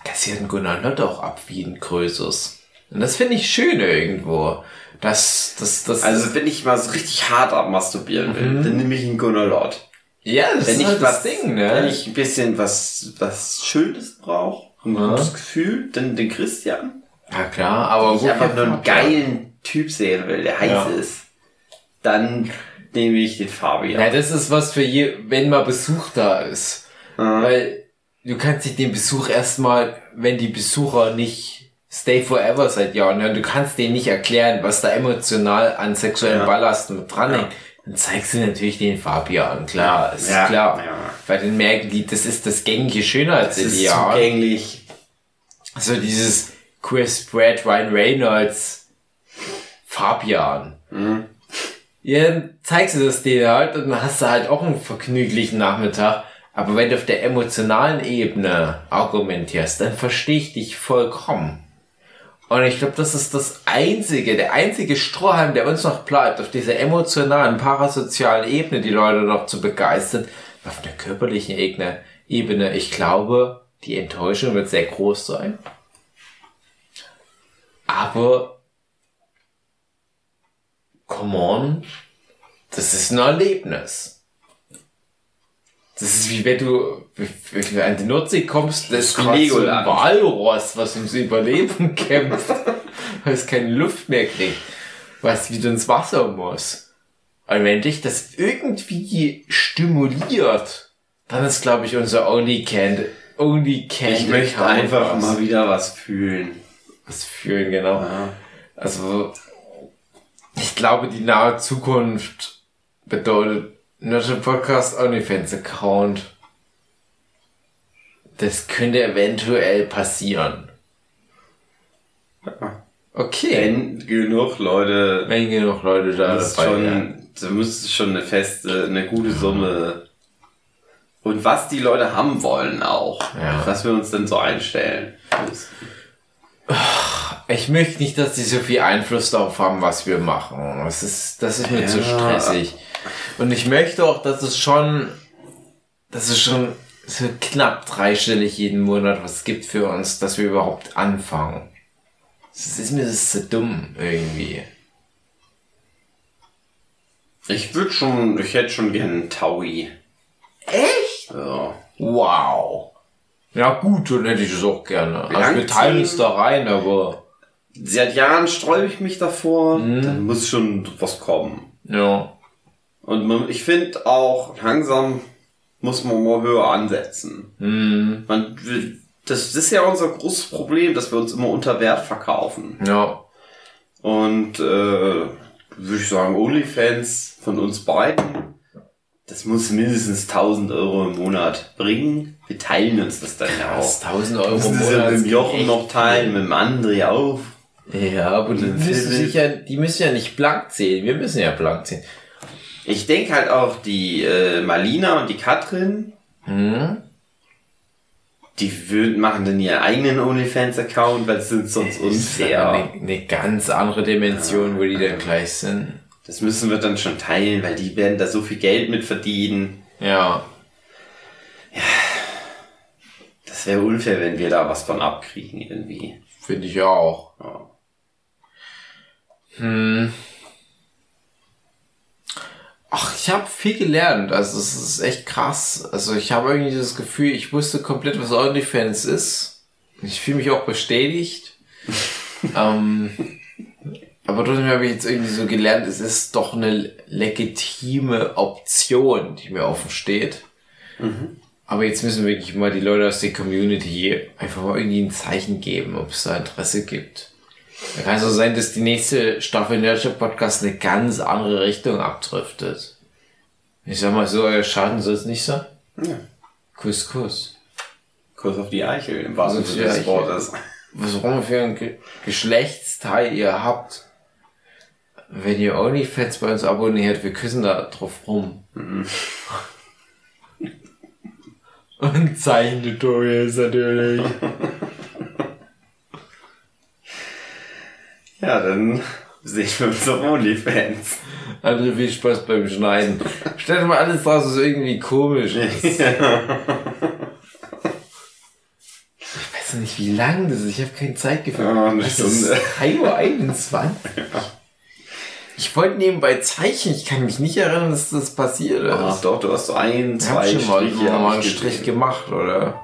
kassiert ein Gunnar Lott auch ab wie ein Größeres. Und das finde ich schön irgendwo. Das, das, das, Also wenn ich mal so richtig hart abmasturbieren will, dann nehme ich einen Gunnar Lott. ja, das Wenn ist ich halt was, das Ding, ne? wenn ich ein bisschen was, was Schönes brauche, ein Ja. gutes Gefühl, dann den Christian. Ja klar, aber Wenn ich einfach nur einen geilen Typ sehen will, der heiß Ja. ist, dann nehme ich den Fabian. Ja, das ist was für je, wenn mal Besuch da ist. Ja. Weil du kannst dich den Besuch erstmal, wenn die Besucher nicht stay forever seit Jahren, ne, du kannst denen nicht erklären, was da emotional an sexuellen Ja. Ballast mit dran Ja. hängt. Dann zeigst du natürlich den Fabian, klar, ist Ja, klar. ja. Weil dann merken die, das ist das gängige das ist Schönheitsideal. zugänglich. So dieses Chris Pratt, Ryan Reynolds, Fabian. Mhm. Ja, zeigst du das denen halt und dann hast du halt auch einen vergnüglichen Nachmittag. Aber wenn du auf der emotionalen Ebene argumentierst, dann verstehe ich dich vollkommen. Und ich glaube, das ist das einzige, der einzige Strohhalm, der uns noch bleibt, auf dieser emotionalen, parasozialen Ebene, die Leute noch zu begeistern. Auf der körperlichen Ebene, ich glaube, die Enttäuschung wird sehr groß sein. Aber, come on, das ist ein Erlebnis. Das ist wie wenn du wenn du an die Nordsee kommst, das ist wie so ein. Walross, was ums Überleben kämpft, weil es keine Luft mehr kriegt, was wieder ins Wasser muss. Und wenn dich das irgendwie stimuliert, dann ist, glaube ich, unser Only Can, Only. Ich möchte einfach mal wieder was fühlen. Was fühlen, genau. Ja. Also, ich glaube, die nahe Zukunft bedeutet Nerdship Podcast OnlyFans Account. Das könnte eventuell passieren. Okay. Wenn genug Leute Wenn genug Leute da dabei schon, müsste schon eine feste, eine gute Summe. Und was die Leute haben wollen auch. Ja. Was wir uns dann so einstellen. Das- Ich möchte nicht, dass die so viel Einfluss darauf haben, was wir machen. Das ist, das ist mir Ja. zu stressig. Und ich möchte auch, dass es schon, dass es schon so knapp dreistellig jeden Monat was gibt für uns, dass wir überhaupt anfangen. Das ist mir das so dumm irgendwie. Ich würde schon, ich hätte schon gern einen Taui. Echt? Ja. Wow. Ja gut, dann hätte ich es auch gerne. Also wir teilen uns da rein, aber Seit Jahren sträube ich mich davor. Mhm. Dann muss schon was kommen. ja. Und man, ich finde auch, langsam muss man mal höher ansetzen. Hm, Man, das ist ja unser großes Problem, dass wir uns immer unter Wert verkaufen. ja. Und äh, würde ich sagen, OnlyFans von uns beiden, das muss mindestens 1000 Euro im Monat bringen. Wir teilen uns das dann ja auch. 1000 Wir Euro im ja Monat mit dem Jochen noch teilen, mit dem André auch. Ja, aber die müssen sich ja, die müssen ja nicht blank zählen. Wir müssen ja blank zählen. Ich denke halt auch, die äh, Malina und die Katrin, Hm? die würden, machen dann ihren eigenen OnlyFans-Account, weil es sind sonst unfair. eine, eine ganz andere Dimension, wo die dann gleich sind. Das müssen wir dann schon teilen, weil die werden da so viel Geld mit verdienen. Ja. Das wäre unfair, wenn wir da was von abkriegen irgendwie. Finde ich auch. Ja. Hm. Ach, ich habe viel gelernt. Also es ist echt krass. Also ich habe irgendwie das Gefühl, ich wusste komplett, was OnlyFans ist. Ich fühle mich auch bestätigt. ähm, Aber trotzdem habe ich jetzt irgendwie so gelernt, es ist doch eine legitime Option, die mir offen steht. Aber jetzt müssen wirklich mal die Leute aus der Community einfach mal irgendwie ein Zeichen geben, ob es da Interesse gibt. Da kann es so sein, dass die nächste Staffel Nerdship Podcast eine ganz andere Richtung abdriftet. Ich sag mal so, euer Schaden soll es nicht sein. Ja. Kuss, Kuss. Kuss auf die Eichel, im wahrsten Sinne des. Wortes. Was auch immer für ein Ge Geschlechtsteil ihr habt. Wenn ihr OnlyFans bei uns abonniert, wir küssen da drauf rum. Und Zeichentutorials natürlich. Ja, dann sehen wir uns auf OnlyFans. Andere viel Spaß beim Schneiden. Stellt mal alles draus, was irgendwie komisch ist. Ich weiß nicht, wie lang das ist. Ich habe kein Zeitgefühl. Ja, eine ist Stunde. 3.21 Uhr? Ich wollte nebenbei zeichnen. Ich kann mich nicht erinnern, dass das passiert ist. Ach doch, du hast so ein, Ich zwei schon mal, Striche. mal einen ich Strich gemacht, oder?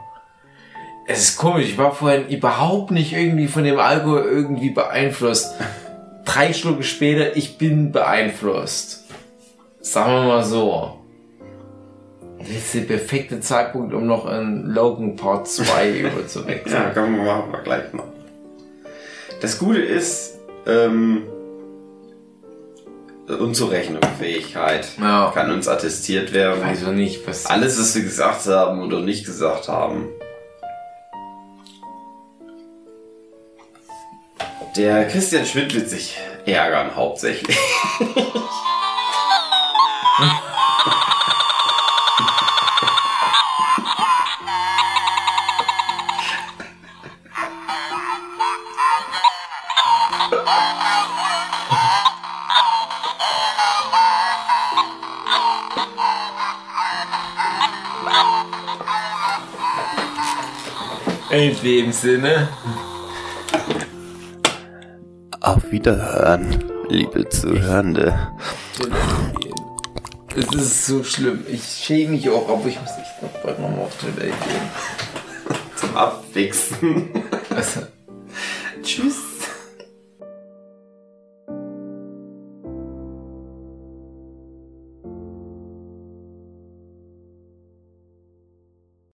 Es ist komisch, ich war vorhin überhaupt nicht irgendwie von dem Alkohol irgendwie beeinflusst. Drei Schlucke später, ich bin beeinflusst. Sagen wir mal so. Das ist der perfekte Zeitpunkt, um noch in Logan Part 2 überzuwechseln. Ja, komm, machen wir gleich noch. Das Gute ist, ähm, Unzurechnungsfähigkeit Ja. kann uns attestiert werden. Weiß auch nicht, was. Alles, was wir gesagt haben oder nicht gesagt haben. Der Christian Schmidt wird sich ärgern, hauptsächlich. In dem Sinne. Auf Wiederhören, liebe Zuhörende. Es ist so schlimm. Ich schäme mich auch, aber ich muss echt noch bald nochmal auf Toilette gehen. Zum Abwichsen. Also, Tschüss.